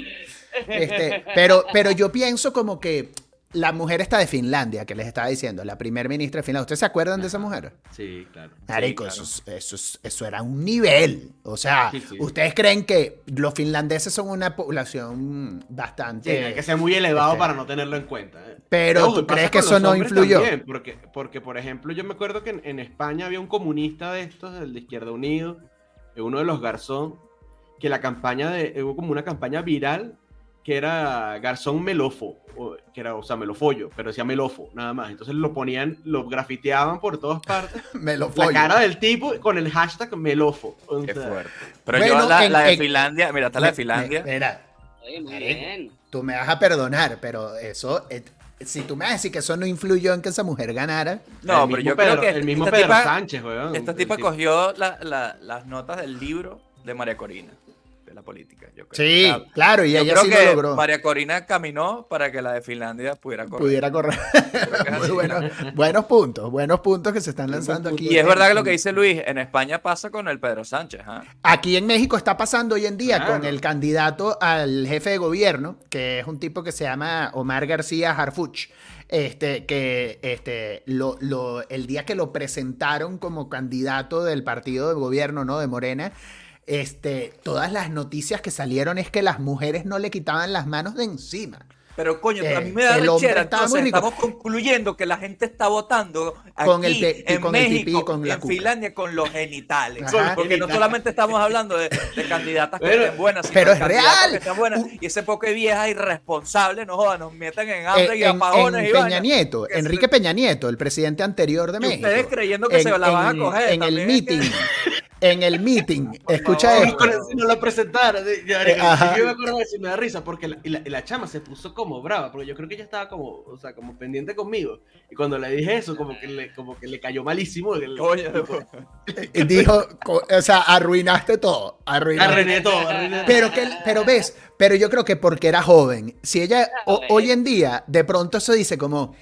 Este, pero, pero yo pienso como que la mujer está de Finlandia, que les estaba diciendo, la primer ministra de Finlandia. ¿Ustedes se acuerdan de esa mujer? Sí, claro. Marico, claro. eso, es- eso, es- eso era un nivel. O sea, Sí, sí. ¿ustedes creen que los finlandeses son una población bastante... hay que ser muy elevado este, para no tenerlo en cuenta. ¿eh? Pero, ¿tú crees que eso no influyó? también, porque, porque, por ejemplo, yo me acuerdo que en, en España había un comunista de estos, el de Izquierda Unido, eh, uno de los Garzón, que la campaña de, hubo como una campaña viral que era Garzón Melofo, o- que era, o sea, Melofollo, pero decía Melofo, nada más. Entonces lo ponían, lo grafiteaban por todas partes, Me lo la cara del tipo con el hashtag Melofo. O Qué fuerte. Pero Bueno, yo la, en- la de en- Finlandia, mira, está la de Finlandia. Mira, Oye, muy Marico. bien. tú me vas a perdonar, pero eso, eh, si tú me vas a decir que eso no influyó en que esa mujer ganara, No, pero yo Pedro- creo que el mismo Pedro tipa- Sánchez, weón. Esta tipa tipo- cogió la- la- las notas del libro de María Corina, la política. Yo creo. sí, O sea, claro, y yo ella creo sí que lo logró. María Corina caminó para que la de Finlandia pudiera correr. Pudiera correr. Muy buenos puntos, buenos puntos que se están lanzando aquí. Y es verdad que lo que dice Luis, en España pasa con el Pedro Sánchez. ¿ah? Aquí en México está pasando hoy en día Claro. con el candidato al jefe de gobierno, que es un tipo que se llama Omar García Harfuch. Este, que este, lo, lo- el día que lo presentaron como candidato del partido de gobierno, ¿no? De Morena, este, todas las noticias que salieron es que las mujeres no le quitaban las manos de encima. Pero coño, Eh, a mí me da rechera. estaba Entonces muy rico. estamos concluyendo que la gente está votando aquí Con el te- en con el México, pipí, con la en cuca. Finlandia con los genitales. Ajá. Porque no solamente estamos hablando de, de candidatas que Pero- estén buenas, sino pero es real. que estén buenas. Y ese poco de viejas irresponsables, no jodan, nos meten en hambre Eh, y en, apagones en y Peña. Nieto, Que Enrique Peña Nieto, el presidente anterior de Y México. ustedes creyendo que se la van a coger En el que- meeting, en el meeting, escucha favor. esto. No lo presentaron. yo, me acuerdo de y me da risa porque la, y la, y la chama se puso como brava, porque yo creo que ella estaba como, o sea, como pendiente conmigo. Y cuando le dije eso, como que le, como que le cayó malísimo. el- Coño, Y Dijo, o sea, arruinaste todo. Arruinaste. Arruiné todo, arruiné. Pero, que, pero ves, pero yo creo que porque era joven. Si ella o- hoy en día de pronto se dice como,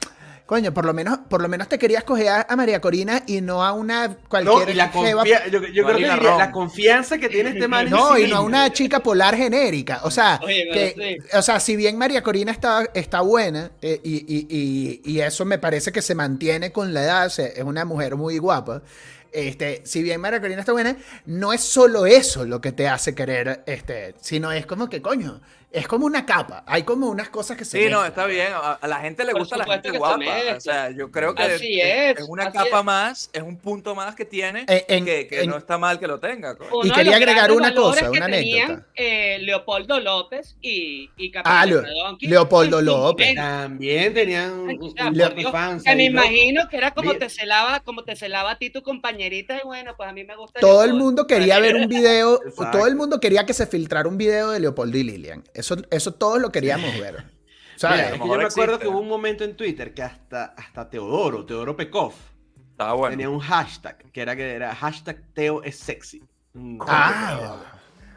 coño, por lo menos, por lo menos te querías coger a, a María Corina y no a una No, cualquier y la, jeva- confia- yo, yo creo que Marina diría, Ron. la confianza que tiene este man en No, sí y no a una chica polar genérica. O sea, Oye, que, pero sí. o sea, si bien María Corina está, está buena eh, y, y- y- y eso me parece que se mantiene con la edad, o sea, es una mujer muy guapa. Este, si bien María Corina está buena, no es solo eso lo que te hace querer, este, sino es como que, coño, es como una capa. Hay como unas cosas que se Sí, no, mezclan. está bien. A, a la gente le Por gusta la gente que se guapa. mezcla. O sea, yo creo que Así es, es una así capa es. más, es un punto más que tiene En- en- que, que en- no está mal que lo tenga. Y quería agregar una cosa, una tenían, anécdota. eh, Leopoldo López y, y Ah, Capitán Leo- Donkey Leopoldo López. También tenían un, un fans Que me ¿no? imagino que era como te celaba, como te celaba a ti tu y bueno, pues a mí me gusta. Todo el mundo quería ver un video, Exacto. todo el mundo quería que se filtrara un video de Leopoldo y Lilian. Eso, eso todos lo queríamos ver. ¿Sabes? Mira, es que yo me acuerdo que hubo un momento en Twitter que hasta, hasta Teodoro, Teodoro Pekov, Estaba bueno. tenía un hashtag, que era, que era hashtag Teo es sexy. Ah.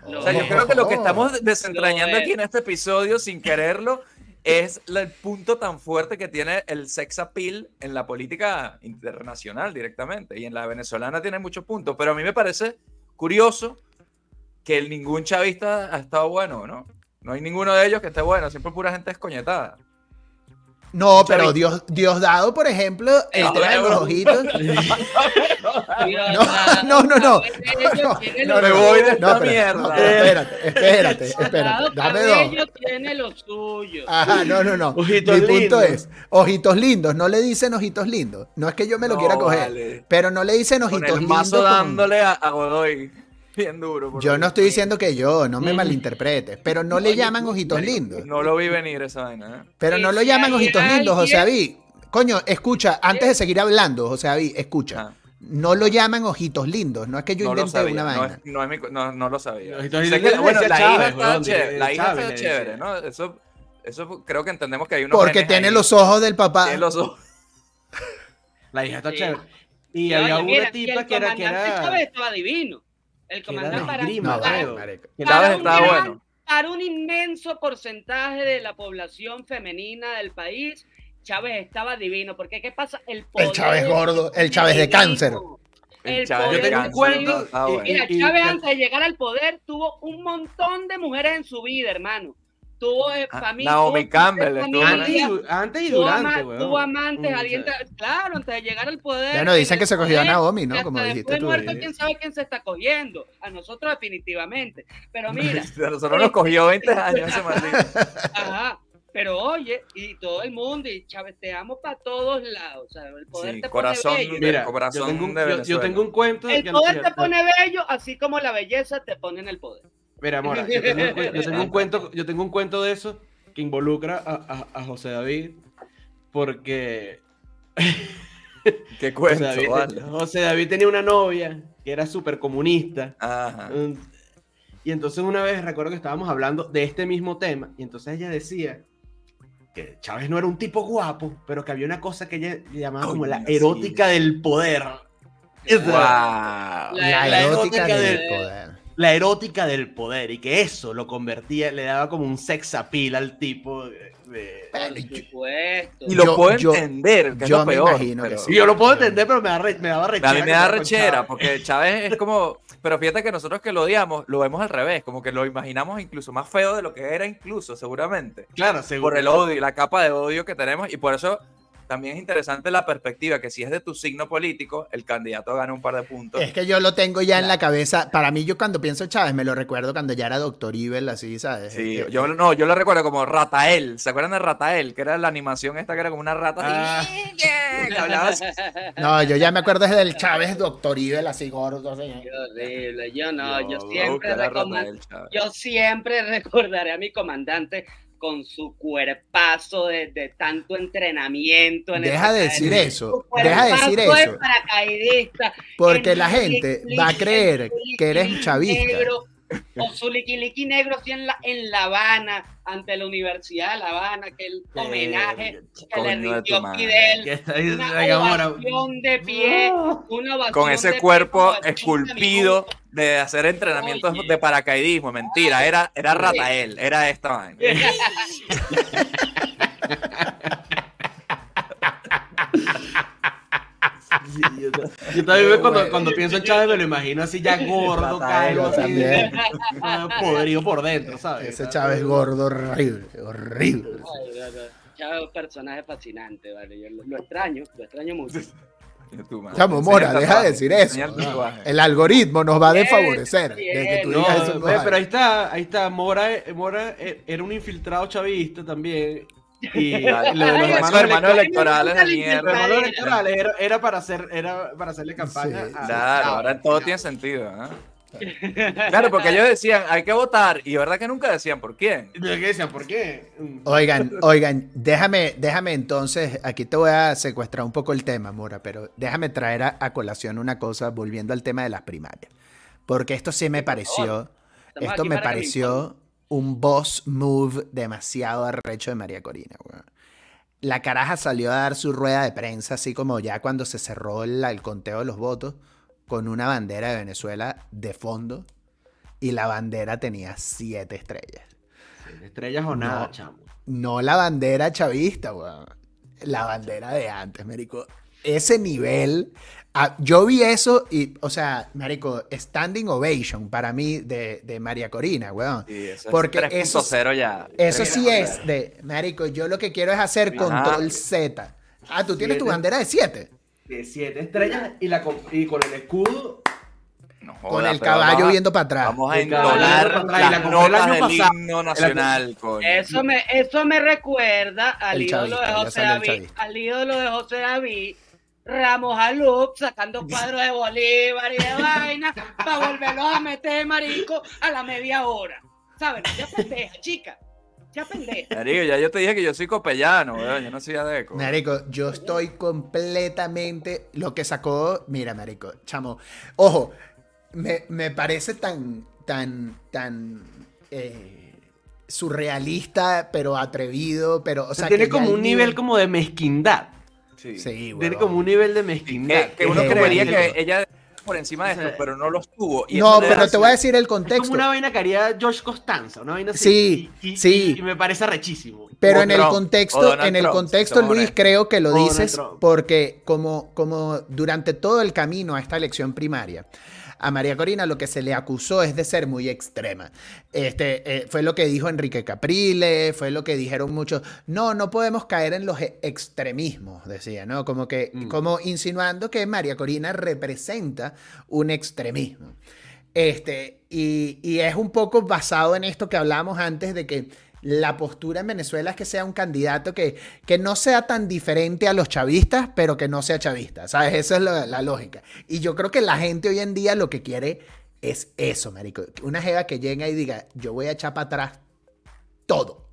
O sea, yo creo que lo que estamos desentrañando aquí en este episodio, sin quererlo, es el punto tan fuerte que tiene el sex appeal en la política internacional directamente. Y en la venezolana tiene muchos puntos. Pero a mí me parece curioso que ningún chavista ha estado bueno, ¿no? No hay ninguno de ellos que esté bueno. Siempre pura gente escoñetada. No, pero. Dios, Dios dado, por ejemplo, el No, tema de los ojitos. No, no, no. No, no, me voy de esta pero- mierda. no, pero espérate, espérate, espérate. Dame dos. tiene lo suyo. Ajá, no, no, no. Ojitos Mi punto lindos. es, ojitos lindos, no le dicen ojitos lindos. No es que yo me lo No, quiera coger, pero no le dicen Con ojitos el lindos. dándole a Godoy. Bien duro. por Yo no estoy diciendo que yo, no me Mm. malinterpretes, pero no le llaman ojitos lindos. No lo vi venir esa vaina. ¿eh? Pero no lo llaman ojitos lindos, José David. Coño, escucha, antes de seguir hablando, José David, escucha. Ah. No lo llaman ojitos lindos, no es que yo no inventé sabía, una no, vaina. es- no es mi co- no- no lo sabía. Ojitos Sé lindos que, le bueno, decía la Chávez, hija está chévere, la hija está chévere. ¿no? Eso, eso creo que entendemos que hay unos Porque tiene ahí, los ojos del papá. tiene los ojos. La hija está Sí. chévere. Y Y había oye, una mira, y tipa el que era, que era, Chávez estaba divino. El comandante de para, para- un gran- bueno. para un inmenso porcentaje de la población femenina del país, Chávez estaba divino. Porque ¿qué pasa? El, poder Chávez gordo, el Chávez de cáncer. El El Chávez poder Yo tengo un cáncer, cuento. bueno. Mira, y- Chávez y- antes de llegar al poder tuvo un montón de mujeres en su vida, hermano. Tuvo eh, Ah, familia. Naomi tuvo Campbell familia, Antes y, durante, weón. tuvo amantes, Mm, sea, claro, antes de llegar al poder. Bueno, dicen en que se cogió a Naomi, ¿no? Como dijiste después tú. muerto, quién sabe quién se está cogiendo. A nosotros definitivamente. Pero mira, A nosotros nos cogió 20 años ese maldito. ajá. Pero oye, y todo el mundo, y Chávez, te amo para todos lados. O sea, el poder Sí, te corazón pone bello. Mira, corazón yo tengo, un, de yo- yo, Venezuela. tengo un cuento. El que- poder que- te pone bello, así como la belleza te pone en el poder. Mira, Mora, yo tengo, un, cuen- yo tengo un cuento, yo tengo un cuento de eso que involucra a, a- a José David, porque Qué José cuento, David, vale. José David tenía una novia que era súper comunista. Ajá. Y entonces una vez recuerdo que estábamos hablando de este mismo tema y entonces ella decía que Chávez no era un tipo guapo, pero que había una cosa que ella llamaba como la sí. erótica del poder. Wow. La- La la erótica erótica del del- poder. La erótica del poder y que eso lo convertía, le daba como un sex appeal al tipo. de- yo- supuesto. Y lo Yo- puedo yo- entender, que es yo lo me peor. imagino que pero- sí. Y yo lo puedo entender, pero me, da re- me daba rechera. A mí me da rechera, porque Chávez es como. Pero fíjate que nosotros que lo odiamos, lo vemos al revés, como que lo imaginamos incluso más feo de lo que era, incluso, seguramente. Claro, seguro. Por el odio, la capa de odio que tenemos, y por eso también es interesante la perspectiva que si es de tu signo político, el candidato gana un par de puntos. Es que yo lo tengo ya en la cabeza. Para mí, yo cuando pienso Chávez, me lo recuerdo cuando ya era doctor Ibel, así, ¿sabes? Sí, Este, yo no, yo lo recuerdo como Ratael. ¿Se acuerdan de Ratael? Que era la animación esta que era como una rata así, Ah. que hablaba así. No, yo ya me acuerdo desde el Chávez doctor Ibel, así gordo. así. Qué horrible. Yo no, yo Yo- siempre Ratael. Yo siempre recordaré a mi comandante con su cuerpazo de, de tanto entrenamiento. En Deja de decir eso, deja de decir eso. paracaidista, Porque la gente va a creer que eres chavista. negro, o su liqui negro así en la, en La Habana, ante la Universidad de La Habana, que el homenaje que le rindió. Fidel. Una ovación de pie, una ovación Con ese cuerpo como de 30 esculpido de hacer entrenamientos Oye. de paracaidismo. Mentira, era, era Ratael, era esta vaina. Yo también cuando, cuando pienso en Chávez me lo imagino así ya gordo, calvo, así, ah, podrido por dentro, ¿sabes? Ese Chávez gordo horrible, horrible. Ay, no, no. Chavo, es un personaje fascinante, ¿vale? Yo lo, lo extraño, lo extraño mucho. Coño, tu madre. Chamo, Mora, deja de decir eso. el algoritmo nos va a desfavorecer de que tú digas No, eso. pero ahí está, ahí está. Mora, eh, Mora eh, era un infiltrado chavista también. Y Vale, lo de los hermanos hermanos electorales- de mierda. hermanos electorales era, era para hacer, era para hacerle campaña. Sí, a- Claro, a- ahora todo tiene sentido. ¿ah? Claro, porque ellos decían, hay que votar, y verdad que nunca decían por quién. ¿De qué decían? ¿Por qué? Oigan, oigan, déjame, déjame entonces, aquí te voy a secuestrar un poco el tema, Mora, pero déjame traer a, a colación una cosa, volviendo al tema de las primarias. Porque esto sí me pareció, esto me pareció un boss move demasiado arrecho de María Corina, weón. La caraja salió a dar su rueda de prensa, así como ya cuando se cerró el, el conteo de los votos, con una bandera de Venezuela de fondo, y la bandera tenía siete estrellas. Estrellas o nada, No. chamo. No la bandera chavista, weón. La bandera de antes, Marico. Ese nivel. ah, yo vi eso y, o sea, Marico, standing ovation para mí de, de María Corina, weón. Sí, eso Porque es eso- 3.0 ya. Eso sí 3.0. es de, Marico, yo lo que quiero es hacer Ajá. control Z. Ah, tú tienes tu bandera de 7. De siete estrellas y, la, con- y con el escudo. No Con el caballo a- viendo para atrás. Vamos a la las notas año del pasado. himno nacional, coño. Eso me, eso me recuerda al El ídolo de chavista, José David, al ídolo de José David, Ramos Alup sacando cuadros de Bolívar y de vaina para volverlos a meter, marico, a la media hora. ¿Sabes? Ya pendeja, chica. Ya pendeja. Marico, ya yo te dije que yo soy copellano, weón, yo no soy adeco. Marico, yo estoy completamente. Lo que sacó. Mira, Marico, chamo. Ojo, me, me parece tan. tan. tan. eh, surrealista, pero atrevido, pero. O sea, tiene que como un nivel como de mezquindad. Sí. Sí, Tiene como un nivel de mezquindad. Que, que uno Eh, creería que ella por encima de O sea, esto, pero no los tuvo. Y No, pero te voy a decir el Es como contexto. una vaina que haría George Costanza, una vaina así. Sí, y, y- sí. Y me parece rechísimo. Pero O en el Trump, contexto, en el Trump, contexto, Luis, creo que lo dices porque como, como durante todo el camino a esta elección primaria, a María Corina lo que se le acusó es de ser muy extrema. Este, eh, fue lo que dijo Enrique Caprile, fue lo que dijeron muchos. No, no podemos caer en los e- extremismos, decía, ¿no? Como que, Mm. como insinuando que María Corina representa un extremismo. Este, y, y es un poco basado en esto que hablábamos antes de que la postura en Venezuela es que sea un candidato que, que no sea tan diferente a los chavistas, pero que no sea chavista, ¿sabes? Esa es la, la lógica. Y yo creo que la gente hoy en día lo que quiere es eso, marico. Una jeva que llega y diga, yo voy a echar para atrás todo,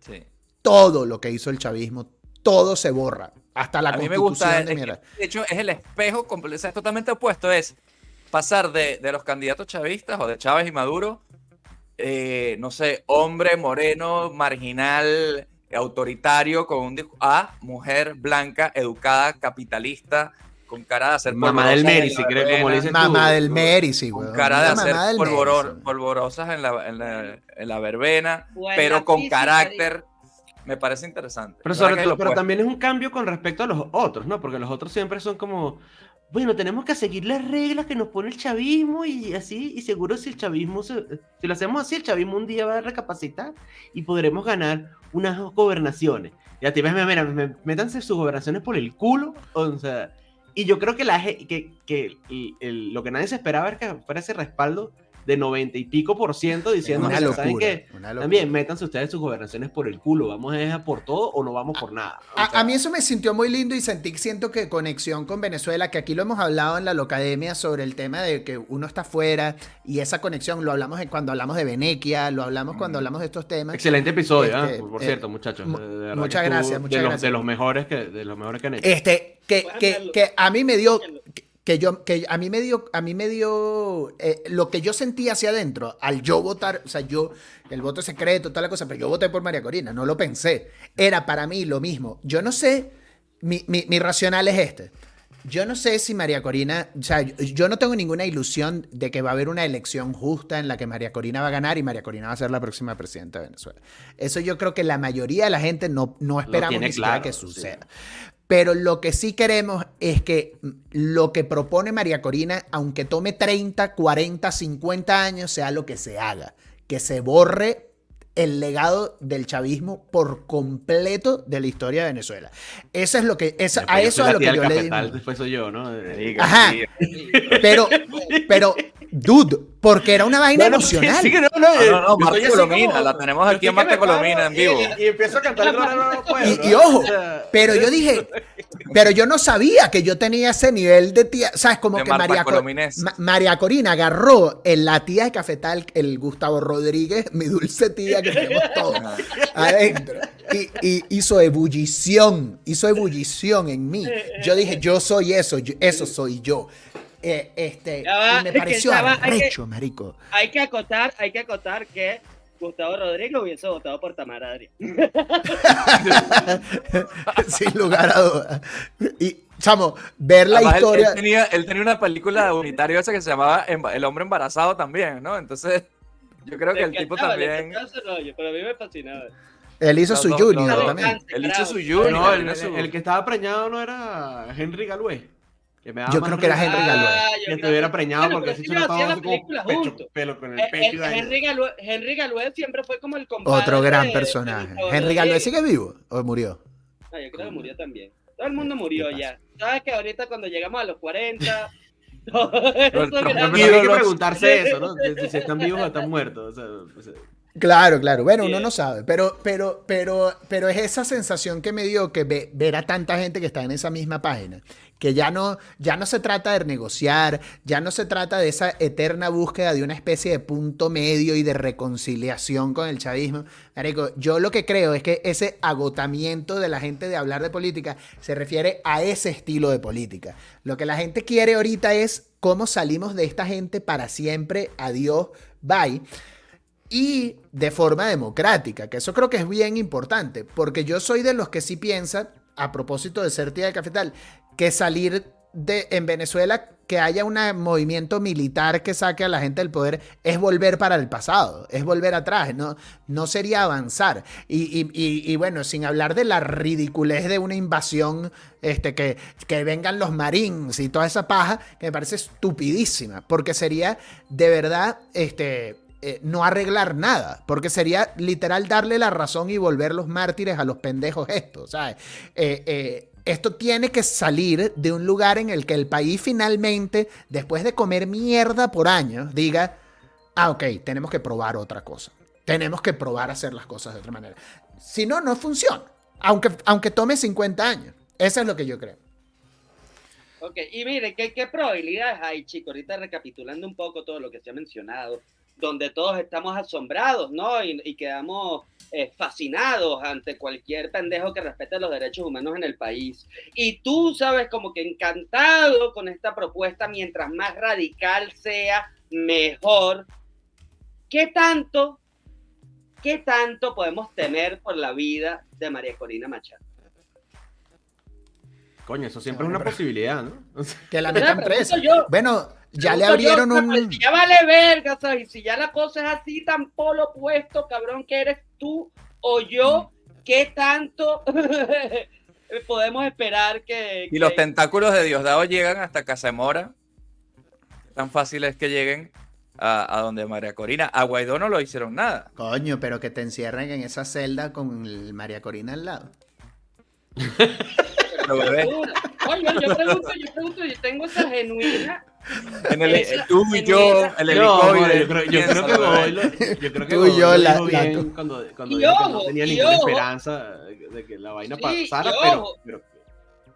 Sí. todo lo que hizo el chavismo, todo se borra, hasta la a mí me constitución gusta, de es de hecho, es el espejo, comple- o sea, es totalmente opuesto, es pasar de, de los candidatos chavistas o de Chávez y Maduro, eh, no sé, hombre moreno, marginal, autoritario, con un a mujer blanca, educada, capitalista, con cara de hacer Mamá del Mary, en si la crees, como le Mamá tú, del Mary, sí, con weón. cara de hacer polvoror- polvorosas en la, en la- en la verbena, pero con carácter. Me parece interesante. Pero, sobre todo- pero también es un cambio con respecto a los otros, ¿no? Porque los otros siempre son como, bueno, tenemos que seguir las reglas que nos pone el chavismo y así, y seguro si el chavismo, se- si lo hacemos así, el chavismo un día va a recapacitar y podremos ganar unas gobernaciones. Y a ti ves, mira, me- métanse sus gobernaciones por el culo, o sea, y yo creo que, la, que, que el- lo que nadie se esperaba era que fuera ese respaldo de 90 y pico por ciento diciendo que ¿saben qué? una locura. También métanse ustedes sus gobernaciones por el culo. ¿Vamos a por todo o no vamos por nada? O A, sea, a mí eso me sintió muy lindo y sentí, siento que conexión con Venezuela, que aquí lo hemos hablado en la Locademia sobre el tema de que uno está afuera y esa conexión, lo hablamos en- cuando hablamos de Venequia, lo hablamos cuando hablamos de estos temas. Excelente episodio, ¿ah? Este, por, por eh, cierto, muchachos. muchas gracias, muchas de los, gracias. De los mejores que, de los mejores que han hecho. Este, que, que, que a mí me dio, que, yo, que a mí me dio, a mí me dio, eh, lo que yo sentí hacia adentro, al yo votar, o sea, yo, el voto secreto, toda la cosa, pero yo voté por María Corina, no lo pensé. Era para mí lo mismo. Yo no sé, mi, mi, mi racional es este. Yo no sé si María Corina, o sea, yo, yo no tengo ninguna ilusión de que va a haber una elección justa en la que María Corina va a ganar y María Corina va a ser la próxima presidenta de Venezuela. Eso yo creo que la mayoría de la gente no, no esperamos ni siquiera claro, que sí. Pero lo que sí queremos es que lo que propone María Corina, aunque tome 30, 40, 50 años, sea lo que se haga. Que se borre el legado del chavismo por completo de la historia de Venezuela. Eso es lo que, Después a eso es lo que yo le digo. Después soy yo, ¿no? Diga, Ajá. Pero, pero, dude, porque era una vaina Bueno, sí, emocional. sí que no, no, No, no, estoy Marta Colomina, como- la tenemos aquí en Marta Colomina en vivo. Y, y empiezo a cantar el no, no, no puedo, Y, ¿no? y ojo, pero yo dije, pero yo no sabía que yo tenía ese nivel de tía, sabes, como De que María, Co- Colominés. Ma- María Corina agarró en la tía de Cafetal, el Gustavo Rodríguez, mi dulce tía que tenemos todos adentro, y, y hizo ebullición, hizo ebullición en mí. Yo dije, yo soy eso, yo- eso soy yo. Eh, este, Ya va, y me pareció ya va, hay que- marico. Hay que acotar, hay que acotar que Gustavo Rodríguez hubiese votado por Tamara Adrián. Sin lugar a dudas. Y, chamo, ver la Además, historia... Él, tenía, él tenía una película unitaria esa que se llamaba El hombre embarazado también, ¿no? Entonces, yo creo que el tipo también. rollo, pero a mí me fascinaba. Él hizo su junior también. Él hizo su junior. el que estaba preñado no era Henry Galway. Que me daba Yo más creo que era Henry Galway. Ah, Que creo estuviera preñado Bueno, porque se las como películas pecho, juntos. pelo con el Eh, pecho y eh, vaina. Henry Galway, Henry Galway siempre fue como el compadre. Otro gran de- personaje. de Henry Galvez Rodríguez. sigue vivo o murió. No, yo creo que murió también. Todo el mundo murió ¿Qué ya. Sabes que ahorita cuando llegamos a los 40, todo Nuestros eso Pero hay que preguntarse eso, ¿no? Si, si están vivos o están muertos. o sea, o sea, Claro, claro. Bueno, Sí. uno no sabe. Pero, pero, pero, pero es esa sensación que me dio que ve- ver a tanta gente que está en esa misma página. Que ya no, ya no se trata de negociar, ya no se trata de esa eterna búsqueda de una especie de punto medio y de reconciliación con el chavismo. Marico, yo lo que creo es que ese agotamiento de la gente de hablar de política se refiere a ese estilo de política. Lo que la gente quiere ahorita es cómo salimos de esta gente para siempre. Adiós, bye y de forma democrática, que eso creo que es bien importante, porque yo soy de los que sí piensan, a propósito de ser tía del cafetal, que salir de en Venezuela, que haya un movimiento militar que saque a la gente del poder, es volver para el pasado, es volver atrás, no, no sería avanzar. Y, y- y- bueno, sin hablar de la ridiculez de una invasión, este, que, que vengan los marines y toda esa paja, que me parece estupidísima, porque sería de verdad, este, eh, no arreglar nada, porque sería literal darle la razón y volver los mártires a los pendejos estos, ¿sabes? Eh, eh, esto tiene que salir de un lugar en el que el país finalmente, después de comer mierda por años, diga, ah, ok, tenemos que probar otra cosa. Tenemos que probar a hacer las cosas de otra manera. Si no, no funciona. Aunque, aunque tome 50 años. Eso es lo que yo creo. Ok, y mire, ¿qué, ¿qué probabilidades hay, chicos? Ahorita recapitulando un poco todo lo que se ha mencionado, donde todos estamos asombrados, ¿no? Y, y quedamos eh, fascinados ante cualquier pendejo que respete los derechos humanos en el país. Y tú, sabes, como que encantado con esta propuesta, mientras más radical sea, mejor. ¿Qué tanto, qué tanto podemos temer por la vida de María Corina Machado? Coño, eso siempre es una posibilidad, ¿no? Que la metan presa. yo. Bueno, ya le abrieron yo, un... Si ya vale verga, ¿sabes? Si ya la cosa es así tan polo opuesto, cabrón, que eres tú o yo, ¿qué tanto podemos esperar que... Y los tentáculos de Diosdado llegan hasta Casamora. Tan fácil es que lleguen a, a donde María Corina. A Guaidó no lo hicieron nada. Coño, pero que te encierren en esa celda con el María Corina al lado. Oye, yo pregunto, yo pregunto, yo tengo esa genuina En el, tú y yo, el yo creo, yo creo que Godoy yo creo que Tú y yo, lo la- bien cuando, cuando Y dijo que no tenía y ninguna ojo. esperanza de que la vaina Sí, pasara, y pero, pero,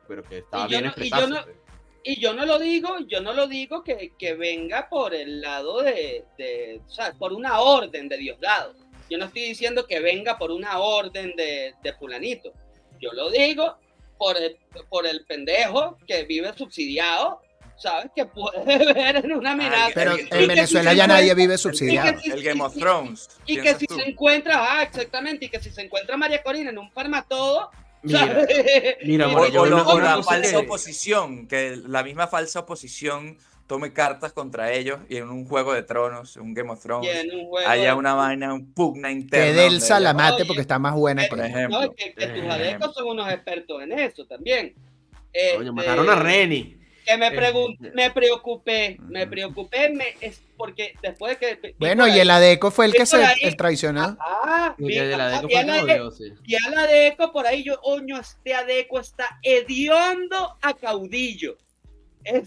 pero que estaba Y yo bien no- y yo expresarse. no- pues. Y yo no lo digo, yo no lo digo que, que venga por el lado de, de- o sea, por una orden de Diosdado. Yo no estoy diciendo que venga por una orden de, de fulanito. Yo lo digo por el, por el pendejo que vive subsidiado, ¿sabes? Que puede ver en una mirada. Pero Y en que Venezuela si ya nadie vive subsidiado. si- El Game of y- Thrones. Y que piensas si tú. se encuentra, ah, exactamente, y que si se encuentra María Corina en un farmatodo, Mira, mira, O, o lo- la falsa que- oposición, que la misma falsa oposición tome cartas contra ellos y en un juego de tronos, un Game of y Thrones, un haya una vaina, un pugna interna. Que Delsa la mate Oye, porque está más buena eh, por que ejemplo. No, que, que tus adecos son unos expertos en eso también. Coño, Este, mataron a Reni. Que me, pregun- eh. me preocupé, me preocupé, me, es porque después de que... Bueno, y el Adeco fue el que se el traicionó. Ah, Y vi, que de la ah, Deco vi fue a la que de- volvió, sí. vi a la Adeco por ahí, yo, oño, este Adeco está hediondo a caudillo.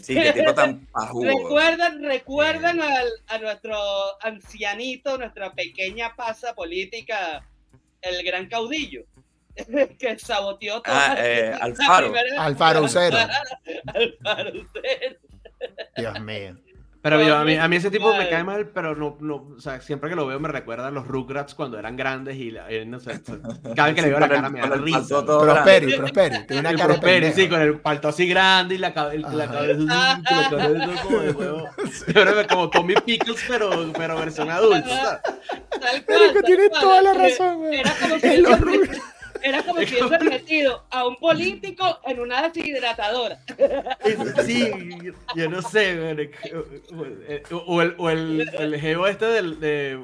Sí, qué tipo tan pajugo. Recuerdan, recuerdan al, a nuestro ancianito, nuestra pequeña pasa política, el gran caudillo, que saboteó todo. Ah, eh, Alfaro. Alfaro Ucero. Alfaro Ucero. Dios mío. Pero yo, a, mí, a mí ese tipo me cae mal, pero no, no, o sea, siempre que lo veo me recuerda a los Rugrats cuando eran grandes y la- eh, no sé, cada vez que le veo la Con el- cara me da el risa. Prosperi. Prosperi. Tiene una El cara Prosperi, sí, con el palto así grande y la, cabeza la cabeza como de huevo. Que como Tommy Pickles, pero, pero versión adulto, ¿sabes? Tal cual, tiene cual. toda la razón, güey. Era como si Es lo hubiesen- Rugrats. Era como si hubiesen metido a un político en una deshidratadora. Sí, yo no sé, güey, o el, o el, el geo este del, de,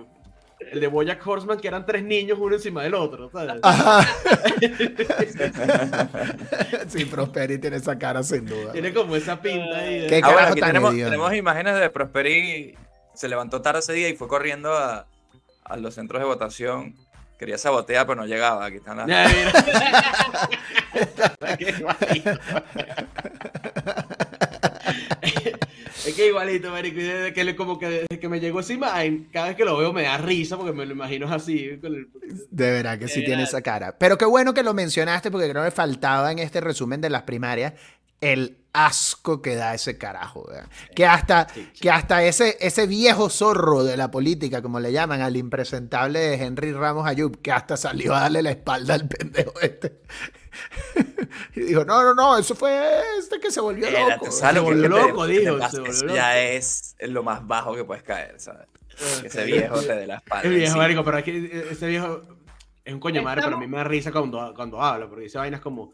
el de Bojack Horseman, que eran tres niños uno encima del otro, ¿sabes? Ajá. sí, Prosperi tiene esa cara sin duda. Tiene como esa pinta ahí. de- ¿Qué Ah, bueno, aquí tenemos, tenemos imágenes de Prosperi. Se levantó tarde ese día y fue corriendo a, a los centros de votación. Quería sabotear, pero no llegaba. Aquí están las. Es que igualito, marico, desde que, como que desde que me llegó esa imagen, cada vez que lo veo me da risa porque me lo imagino así. con el- De verdad que sí Eh, tiene esa cara. Pero qué bueno que lo mencionaste porque creo que faltaba en este resumen de las primarias el asco que da ese carajo. ¿verdad? Que hasta, Sí, sí. que hasta ese, ese viejo zorro de la política, como le llaman, al impresentable de Henry Ramos Ayub, que hasta salió a darle la espalda al pendejo este. y dijo, no, no, no, eso fue este que se volvió Espérate, loco. ¿sabes lo Se volvió que te- loco, te dijo, pasa? se volvió loco. ya es lo más bajo que puedes caer, ¿sabes? Ese viejo te dé la espalda. El viejo, marico, pero es que ese viejo es un coño madre, pero a mí me da risa cuando, cuando habla, porque dice vainas como,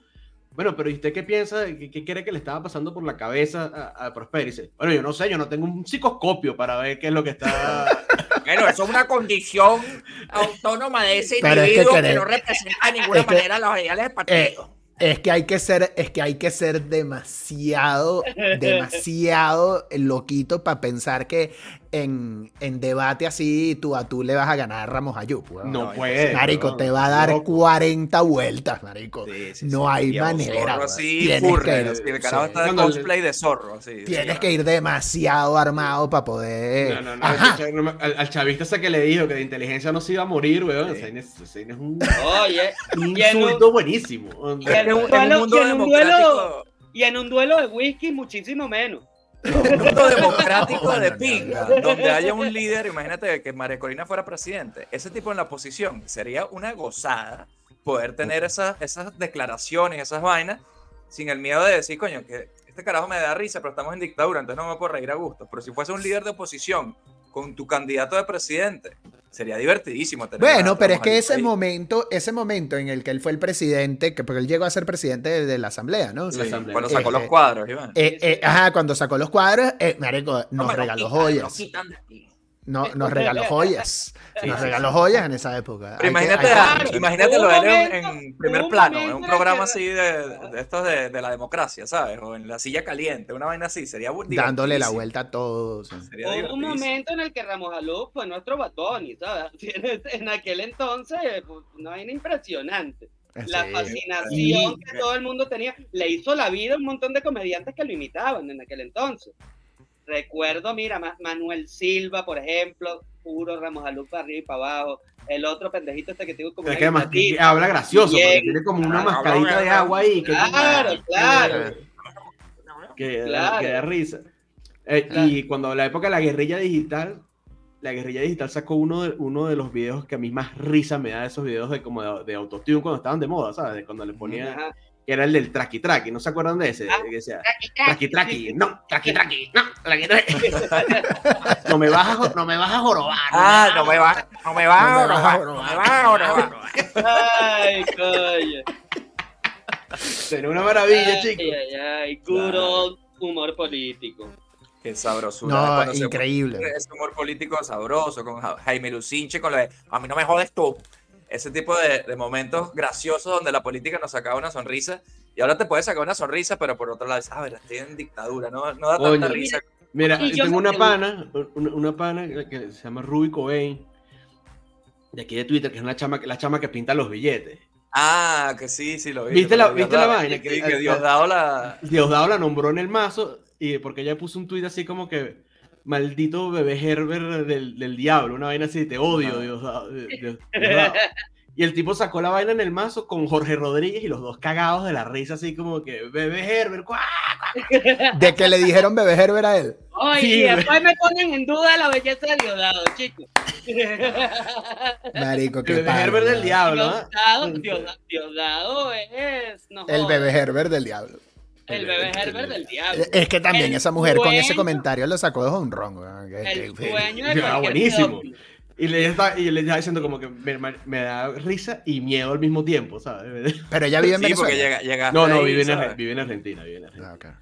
bueno, pero ¿y usted qué piensa? ¿Qué, qué cree que le estaba pasando por la cabeza a, a Prosper? Y dice, bueno, yo no sé, yo no tengo un psicoscopio para ver qué es lo que está... Bueno, eso es una condición autónoma de ese Pero es que individuo que, no representa de ninguna es que- manera los ideales del Eh, partido. es que hay que ser, es que hay que ser demasiado, demasiado loquito para pensar que en, en debate así tú a tú le vas a ganar a Ramos Ayub. weón. No, no, puede. Marico, te va a dar loco. 40 vueltas, marico. Sí, sí, no sí, hay manera. zorro weón. así, Tienes furry, que ir- así, el carajo está de cosplay de zorro. Tienes que ir demasiado armado para poder. No, no, no, no al, al chavista ese que le dijo que de inteligencia no se iba a morir, weón. Sí. Ese es, es un, Oye, un insulto buenísimo. en un duelo- y en un duelo de whisky, muchísimo menos. Un mundo democrático No, de no, no, pinga, no. donde haya un líder, imagínate que María Corina fuera presidente, ese tipo en la posición sería una gozada poder tener esas, esas declaraciones, esas vainas, sin el miedo de decir, coño, que este carajo me da risa, pero estamos en dictadura, entonces no me puedo reír a gusto. Pero si fuese un líder de oposición con tu candidato de presidente, sería divertidísimo tener Bueno, a pero es que ese ahí. momento, ese momento en el que él fue el presidente, que porque él llegó a ser presidente de, de la asamblea, ¿no? Sí, la asamblea. cuando sacó Este, los cuadros, Iván. Eh, eh, ajá, cuando sacó los cuadros, eh, marico, No nos me lo regaló quitan, joyas. quitan de aquí. No, nos regaló joyas. Sí, Nos sí, regaló sí. joyas en esa época. Pero que- imagínate, que a- reconocer. imagínate lo de él en, momento- en primer plano, en un programa que- así de, de estos de, de la democracia, ¿sabes? O en la silla caliente, una vaina así, sería dándole la vuelta a todos. Hubo un momento en el que Ramos Alú fue nuestro Batoni, ¿sabes? En aquel entonces, una vaina impresionante. La Sí. fascinación que todo el mundo tenía le hizo la vida a un montón de comediantes que lo imitaban en aquel entonces. Recuerdo, mira, Ma- Manuel Silva, por ejemplo, puro Ramos Alú para arriba y para abajo. El otro pendejito este que tengo como Es una que además que- habla gracioso, porque tiene como una Claro, mascarita de agua ahí. Que, Claro, claro. que, Claro. que da risa. Eh, Claro. Y cuando la época de la guerrilla digital, la guerrilla digital sacó uno de, uno de los videos que a mí más risa me da, esos videos de como de, de autotune cuando estaban de moda, ¿sabes? De Cuando le ponían. Que era el del traki traki, ¿no se acuerdan de ese? Ah. Que decía, traki traki, no, traki traki, no, traki traki. no me vas a, no me vas a jorobar. Ah, no me va, no me vas a robar, jorobar. no me va a jorobar. Ay, coño. Sería una maravilla, Ay, chicos. ay, ay. Old humor político. Qué sabrosura. No, se- increíble. Ese humor político sabroso con Ja- Jaime Lucinche, con lo de a mí no me jodes tú. Ese tipo de, de momentos graciosos donde la política nos sacaba una sonrisa y ahora te puedes sacar una sonrisa, pero por otro lado, dices, ah, estoy en dictadura, no, no da Coño. tanta risa. Mira, Y yo tengo una pana, una, una pana que se llama Ruby Cobain, de aquí de Twitter, que es una chama, la chama que pinta los billetes. Ah, que sí, sí lo vi. ¿Viste la- Dios viste la vaina? Que, Que- que Diosdado la... Diosdado la nombró en el mazo y porque ella puso un tuit así como que maldito bebé Herbert del, del diablo, una vaina así, te odio, Ah. Dios- Dios- Diosdado. Y el tipo sacó la vaina en el mazo con Jorge Rodríguez y los dos cagados de la risa, así como que bebé Herbert, ¡cuá! De que le dijeron bebé Herbert a él. Sí, y después me ponen en duda la belleza de Diosdado, chicos. Marico, qué bebé pana, Herbert del diablo, ¿ah? Diosdado, Diosdado, Diosdado es. no El bebé Herbert del diablo. El bebé Herbert del diablo. Es que también El esa mujer con ese comentario lo sacó de un ron. weón. Que- El que- dueño de Ah, buenísimo. pedófilo. Y le, está, y le estaba diciendo como que me, me da risa y miedo al mismo tiempo, ¿sabes? Pero ella vive en Sí, porque llega, No, no, ahí, vive en, Argentina, vive en Argentina. Ah.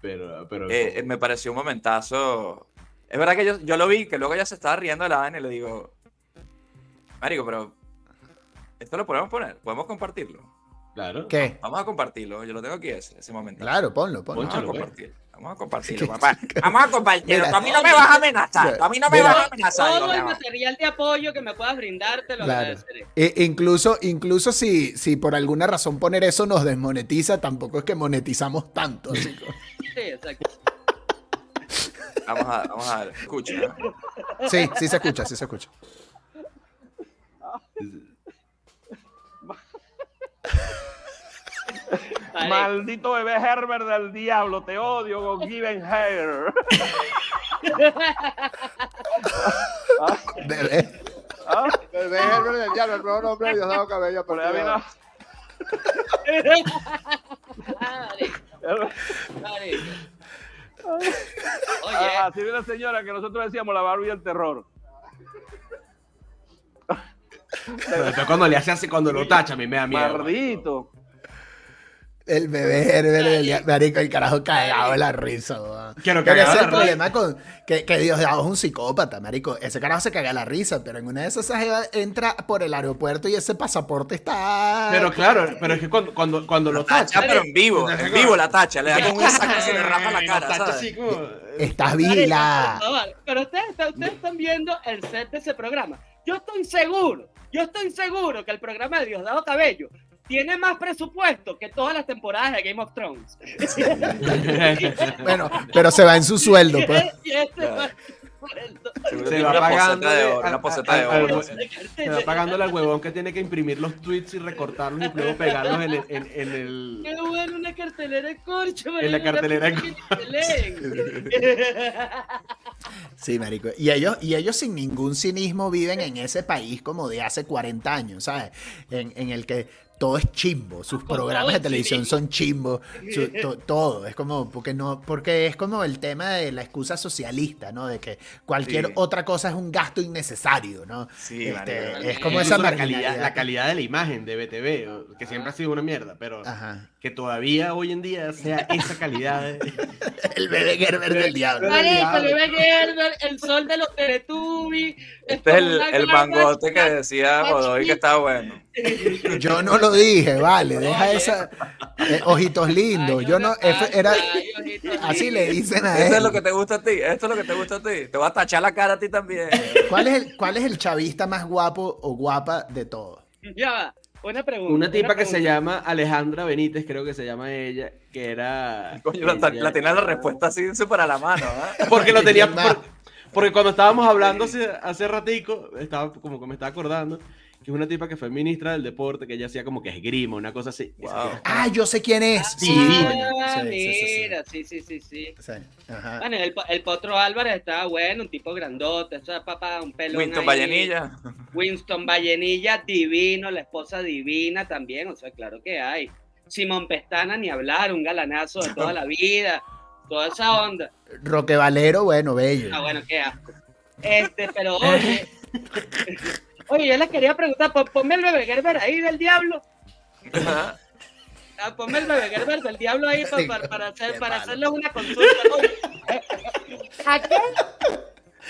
Pero, pero Eh, me pareció un momentazo. Es verdad que yo, yo lo vi, que luego ya se estaba riendo de la vaina y le digo, Marico, pero esto lo podemos poner, podemos compartirlo. Claro. ¿Qué? Vamos a compartirlo, yo lo tengo aquí ese, ese momento. Claro, ponlo, ponlo. Vamos a Pónchalo, güey. compartir. Vamos a compartirlo, papá. Vamos a compartirlo. Mira. Tú a mí no me vas a amenazar. Tú a mí no me Mira. vas a amenazar. Todo el material de apoyo que me puedas brindar te lo Claro. agradeceré. E- incluso, incluso si, si por alguna razón poner eso nos desmonetiza, tampoco es que monetizamos tanto. Sí, exacto. Vamos a, vamos a ver, escucha. Sí, sí se escucha, sí se escucha. Vale. Maldito bebé Herbert del diablo, te odio, go given hair. Bebé. ¿Ah? Bebé Herbert del Diablo, el nuevo nombre de Diosdado Cabello. Pero ya vino- Vale, vale. Oye, Ah, Así viene la señora que nosotros decíamos la Barbie del terror. Pero cuando le hace así, cuando lo tacha, a mí me da miedo. Maldito. El bebé Herbert del dia- Marico, el carajo cagado de la risa. Quiero Pero ese es el risa. problema con que, que Diosdado es un psicópata, marico. Ese carajo se caga la risa, pero en una de esas esa entra por el aeropuerto y ese pasaporte está... Pero claro, pero es que cuando, cuando, cuando lo Tacha, tacha. pero en vivo, en vivo la tacha, le da con un saco y se le rapa la cara, ¿sabes? así como- Estás Pero ustedes están viendo el set de ese programa. Yo estoy seguro, yo estoy seguro que el programa de Diosdado Cabello tiene más presupuesto que todas las temporadas de Game of Thrones. Bueno, pero se va en su sueldo, pues. Este sueldo. Seguro Se va una pagando poseta de de- oro, una a- poseta a- de al- oro. al- Se va pagándole al huevón que tiene que imprimir los tweets y recortarlos y luego pegarlos en el. En, en el... Qué bueno una cartelera de corcho, En la cartelera de leen. Sí, marico. Y ellos, y ellos sin ningún cinismo viven en ese país como de hace 40 años, ¿sabes? En, en el que todo es chimbo, sus programas de el televisión son chimbo, su- to- todo, es como, porque no, porque es como el tema de la excusa socialista, ¿no? De que cualquier Sí. otra cosa es un gasto innecesario, ¿no? Sí, Este, marico. es como Incluso esa la calidad, la calidad de la imagen de BTV, que siempre ha sido una mierda, pero Ajá. Que todavía hoy en día sea esa calidad. de- El bebé Gerber del diablo. Marico, le ve Gerber, el sol de los Teletubbies. Este es el, el mangote que decía Godoy que estaba bueno. Yo no lo dije, vale, deja esa eh, ojitos lindos. Yo no, F- era así le dicen a Esto es él. lo que te gusta a ti, esto es lo que te gusta a ti. Te voy a tachar la cara a ti también. ¿Cuál es el, cuál es el chavista más guapo o guapa de todos? Ya va. Una pregunta. Una tipa que se llama Alejandra Benítez, creo que se llama ella, que era... Coño, la, ella- la tenía la respuesta así súper a la mano, ¿ah? Porque lo tenía... Porque cuando estábamos hablando hace, hace ratico, estaba como que me estaba acordando, que es una tipa que fue ministra del deporte, que ella hacía como que esgrima, una cosa así. Wow. Ah, yo sé quién es. Ah, Sí, divina. Sí, sí, sí, sí. mira, sí, sí, sí, sí. Sí, ajá. Bueno, el, el Potro Álvarez estaba bueno, un tipo grandote, eso es papá, un pelo. Winston Vallenilla. Winston Vallenilla, divino, la esposa divina también, o sea, claro que hay. Simón Pestana, ni hablar, un galanazo de toda la vida, toda esa onda. Roque Valero, bueno, bello. Ah, bueno, qué asco. Este, pero oye, oye, yo les quería preguntar, pon- ponme el bebé Gerber ahí del diablo. Ajá. Ah, ponme el bebé Gerber del diablo ahí pa- pa- para, hacer, para hacerles una consulta. ¿A qué?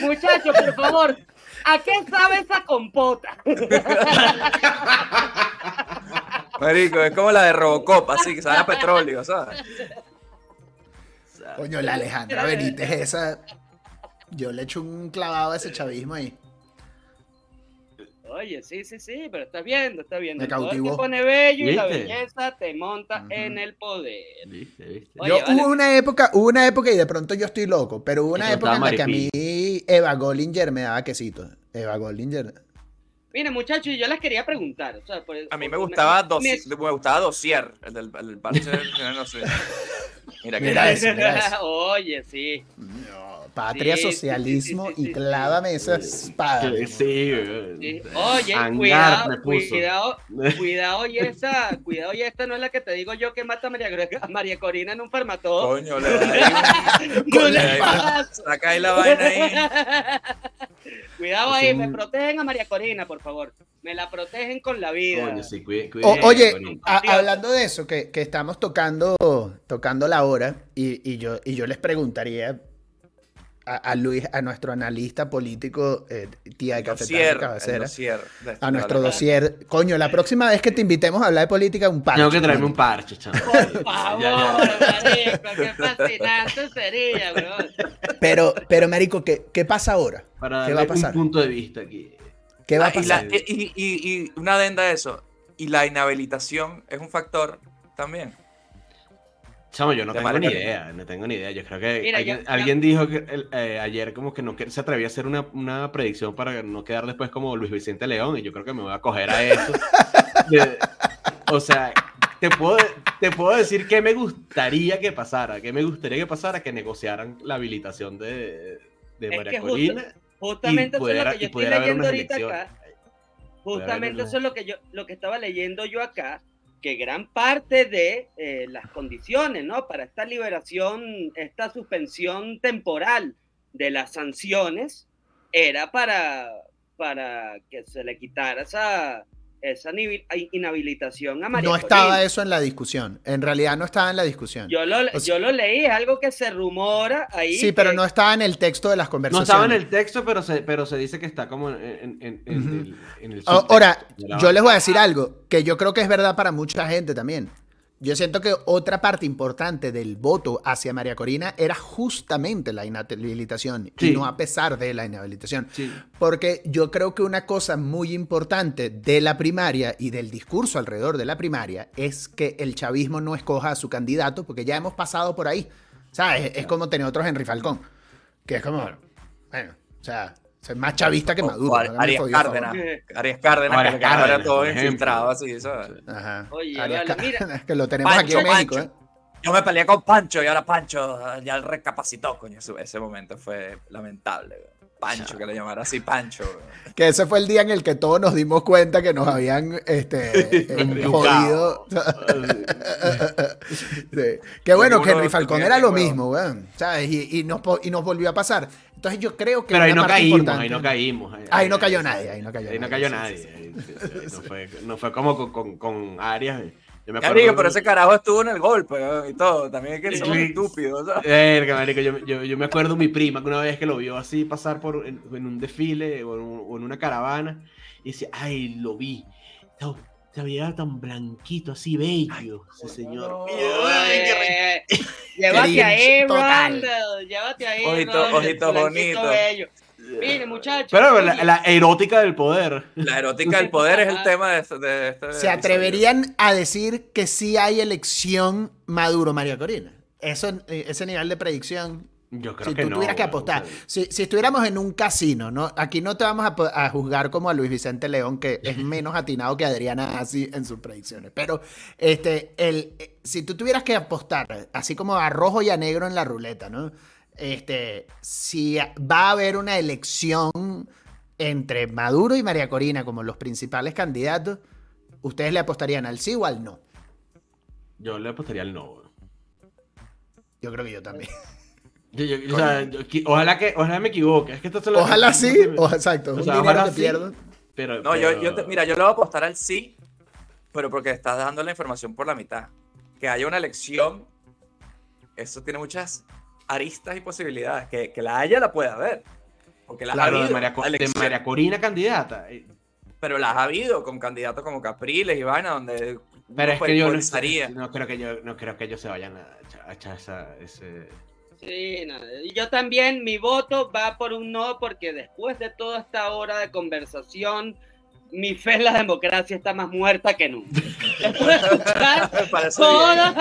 Muchachos, por favor, ¿a qué sabe esa compota? Marico, es como la de Robocop, así que sabe a petróleo, ¿sabes? Coño, la Alejandra Benítez, esa. Yo le echo un clavado a ese chavismo ahí. Oye, sí, sí, sí, pero estás viendo, estás viendo. Me Todo el cautivó. pone bello y la ¿Viste? belleza te monta Ujú. en el poder. ¿Viste, viste? Oye, yo vale. hubo una época, hubo una época y de pronto yo estoy loco, pero hubo una Eso época en la que a mí Eva Gollinger me daba quesito. Eva Gollinger. Mire, muchachos, yo les quería preguntar. o sea, por- A mí me gustaba, me- dosi- me- me gustaba Dossier, el del, el del parche, no sé. Mira que Mira mira eso. Oye, sí. Patria, Sí, socialismo sí, sí, sí, y clávame esa espada. Sí. Oye, Hangar cuidado, cuidado, cuidado y esta, cuidado y esta no es la que te digo yo que mata a María, Gre- a María Corina en un farmatodo. Coño, le da No le pasa. saca ahí la vaina ahí. Cuidado ahí, me protegen a María Corina, por favor. Me la protegen con la vida. Coño, sí, cuide- O- oye, a- hablando de eso, que, que estamos tocando, tocando la hora, y, y yo, y yo les preguntaría a, a Luis, a nuestro analista político, eh, tía de el cabecera, dossier de este a nuestro dossier. Coño, la próxima vez que te invitemos a hablar de política, un parche. Tengo que traerme un parche, chaval. Por favor, marico, qué fascinante sería, bro. Pero, pero, marico, ¿qué, qué pasa ahora? Para ¿Qué va a darle un pasar? punto de vista aquí. ¿Qué va a Ah, y, la- pasar? y- y- y- y una adenda a eso. Y la inhabilitación es un factor también. Chamo, yo no tengo ni idea, no tengo ni idea. Yo creo que Mira, alguien, yo- yo- alguien dijo que el- eh, ayer como que no que- se atrevía a hacer una, una predicción para no quedar después como Luis Vicente León y yo creo que me voy a coger a eso. De- o sea, te puedo, te puedo decir qué me gustaría que pasara, qué me gustaría que pasara, que negociaran la habilitación de, de Es María que justo- Corina. Justamente eso es lo que yo y estoy pudiera haber leyendo ahorita acá. Justamente eso es lo que yo, lo que estaba leyendo yo acá, que gran parte de eh, las condiciones, ¿no? Para esta liberación, esta suspensión temporal de las sanciones, era para, para que se le quitara esa, esa inhabilitación a María No estaba Corina. eso en la discusión. En realidad no estaba en la discusión. Yo lo, O sea- yo lo leí, es algo que se rumora ahí. sí, pero no estaba en el texto de las No conversaciones. estaba en el texto, pero se, pero se dice que está como en, en- en- en Ujú. el, en el Ahora, yo les voy a decir algo que yo creo que es verdad para mucha gente también. Yo siento que otra parte importante del voto hacia María Corina era justamente la inhabilitación y no a pesar de la inhabilitación. Sí. Porque yo creo que una cosa muy importante de la primaria y del discurso alrededor de la primaria es que el chavismo no escoja a su candidato, porque ya hemos pasado por ahí. Sea, es, es como tener otro Henry Falcón, que es como, bueno, o sea, es más chavista que O- Maduro. o Arias. Cárdenas. Arias Cárdenas, Arias que Cárdenas, todo infiltrado así, ¿sabes? Ajá. Oye, Arias vale, mira. Que lo tenemos aquí en Pancho, México, Pancho. ¿eh? Yo me peleé con Pancho y ahora Pancho ya recapacitó, coño. Ese, ese momento fue lamentable. güey. Pancho, que le llamara así Pancho. güey. Que ese fue el día en el que todos nos dimos cuenta que nos habían este, eh, jodido. Sí. Que bueno, que Henry Falcón era lo mismo, weón. ¿Sabes? Y, y nos, y nos volvió a pasar. Entonces yo creo que. Pero ahí no caímos, importante- ahí no caímos. Ahí no cayó nadie, ahí no cayó Ahí no nadie, cayó sí, nadie. sí, No, fue, no fue como con, con, con Arias. Yo me Ya acuerdo. digo, pero ese carajo estuvo en el golpe y todo. También es que somos estúpidos. Verga, marico, yo, yo, yo me acuerdo mi prima que una vez que lo vio así pasar por en, en un desfile o en, un- o en una caravana y decía, ay, lo vi. No, se veía tan blanquito, así bello, ese señor. Ay, qué llévate ahí, Total. Randall. Llévate ahí. Ojito- Randall, ojito blanquito bonito. bello. Mire, muchachos. Pero la, la erótica del poder. La erótica del poder es el tema de, este- de este. ¿Se atreverían a decir que sí hay elección Maduro-María Corina? Eso, eh, ese nivel de predicción. Yo creo Si que tú no. tuvieras que apostar. Si, si estuviéramos en un casino, ¿no? Aquí no te vamos a, juzgar como a Luis Vicente León, que es menos atinado que Adriana así en sus predicciones. Pero este, el, eh, si tú tuvieras que apostar, así como a rojo y a negro en la ruleta, ¿no? Este, si va a haber una elección entre Maduro y María Corina como los principales candidatos, ¿ustedes le apostarían al sí o al no? Yo le apostaría al no. Yo creo que yo también. Yo- yo- o sea, yo qui- ojalá que ojalá me equivoque. Es que esto Ojalá sí, o, exacto. O un sea, dinero ojalá sí. pierdo. Pero, No, yo, pero- yo te- mira, yo le voy a apostar al sí, pero porque estás dando la información por la mitad. Que haya una elección, eso tiene muchas aristas y posibilidades. Que, que la haya, la puede haber. Porque ha Claro, de habido. María, Co- de María Corina candidata. Eh, Pero las ha habido con candidatos como Capriles y vaina, donde. Pero es que yo no, no creo que yo no creo que ellos se vayan a echar, a echar esa, ese. Sí, no, yo también, mi voto va por un no, porque después de toda esta hora de conversación, mi fe en la democracia está más muerta que nunca. Después de escuchar toda,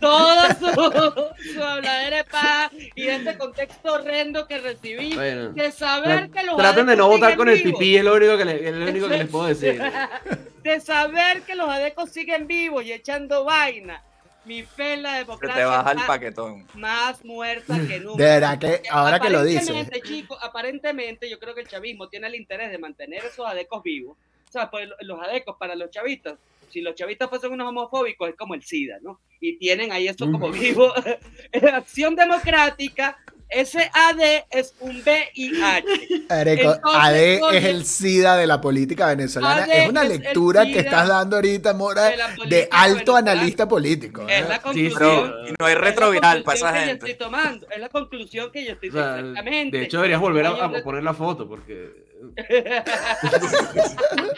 toda su, su habladera de paz y este contexto horrendo que recibí, Bueno, de saber que los traten de no votar con el vivos. pipí, es lo único que, le- es lo único que les puedo decir. de saber que los adecos siguen vivos y echando vaina. Mi fe en la Se democracia te baja el paquetón. más muerta que nunca. De verdad que ahora que lo dices. Aparentemente, chicos, aparentemente yo creo que el chavismo tiene el interés de mantener esos adecos vivos. O sea, pues los adecos para los chavistas, si los chavistas fuesen unos homofóbicos, es como el SIDA, ¿no? Y tienen ahí eso como vivo. Acción Democrática, ese AD es un VIH. Areco, Entonces, AD oye, es el SIDA de la política venezolana. AD es una es lectura que estás dando ahorita, Mora, de la alto venezolana. analista político. ¿eh? Es la Sí, conclusión. Pero, y no hay es la retroviral para conclusión esa que yo gente. estoy tomando. Es la conclusión que yo estoy O sea, exactamente. de hecho, deberías volver a, poner la foto porque.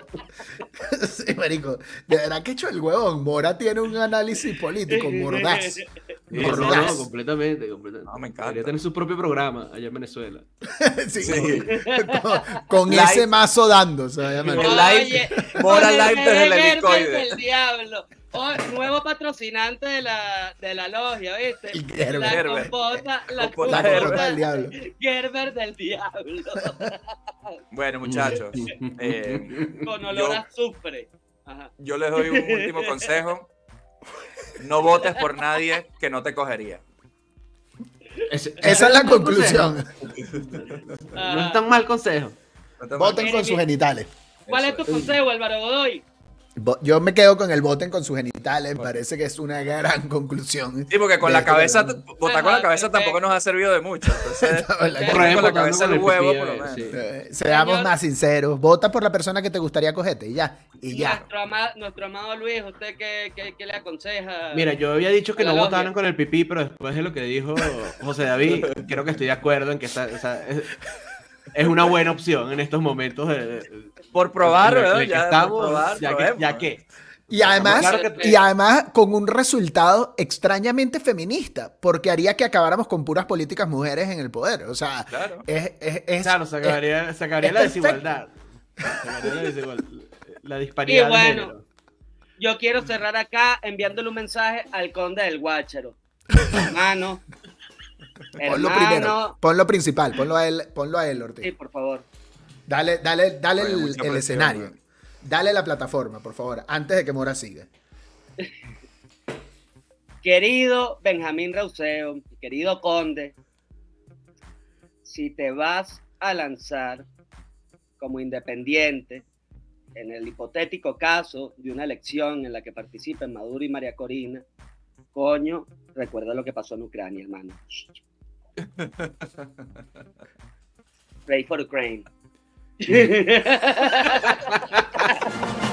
Sí, marico. De verdad que hecho el huevón. Mora tiene un análisis político mordaz. No, no, Mordaz. no, completamente, completamente. No, me encanta. Debería tener su propio programa allá en Venezuela. Sí, Sí. Con, ese mazo dando. se va a llamar. El live- Oye, Mora live desde el helicoide. diablo. Oh, nuevo patrocinante de la, de la logia, ¿viste? Gerber. La Gerber. compota, la Compota La compota compota del diablo. Gerber del diablo. Bueno, muchachos, eh, Con olor Yo- a azufre. Ajá. yo les doy un último consejo. No votes por nadie que no te cogería. Esa es la conclusión. consejo. No es tan mal consejo. No Voten con sus genitales. ¿Cuál es tu consejo, Álvaro Godoy? Yo me quedo con el voten con sus genitales. Me parece que es una gran conclusión. Sí, porque con la este cabeza, votar con la Ajá, cabeza tampoco nos ha servido de mucho. Entonces, Con la- con la Votando cabeza el huevo, por lo menos. sí. Eh, seamos Señor- más sinceros. Vota por la persona que te gustaría cogerte y ya. Y ya. Nuestro, ama- nuestro amado Luis, ¿usted qué, qué- qué le aconseja? Mira, yo había dicho que no logia. votaran con el pipí, pero después de lo que dijo José David, creo que estoy de acuerdo en que esa, esa- es, es una buena opción en estos momentos. De, de- por probar, ¿verdad? Ya, por estamos, probar, ya, que, ya que. Y además, Claro que- y además con un resultado extrañamente feminista, porque haría que acabáramos con puras políticas mujeres en el poder. O sea, Claro. es, es- es- Claro, se acabaría, se acabaría es la perfecto. desigualdad. Se acabaría la, desigual- la disparidad. Y bueno. Yo quiero cerrar acá enviándole un mensaje al conde del Guácharo. Hermano. ponlo hermano. primero, ponlo principal, ponlo a él, ponlo a él, Ortiz. Sí, por favor. Dale, dale, dale el, el escenario. man. Dale la plataforma, por favor, antes de que Mora siga. Querido Benjamín Rauseo, querido conde, si te vas a lanzar como independiente en el hipotético caso de una elección en la que participen Maduro y María Corina, coño, recuerda lo que pasó en Ucrania, hermano. Pray for Ukraine. Mm-hmm.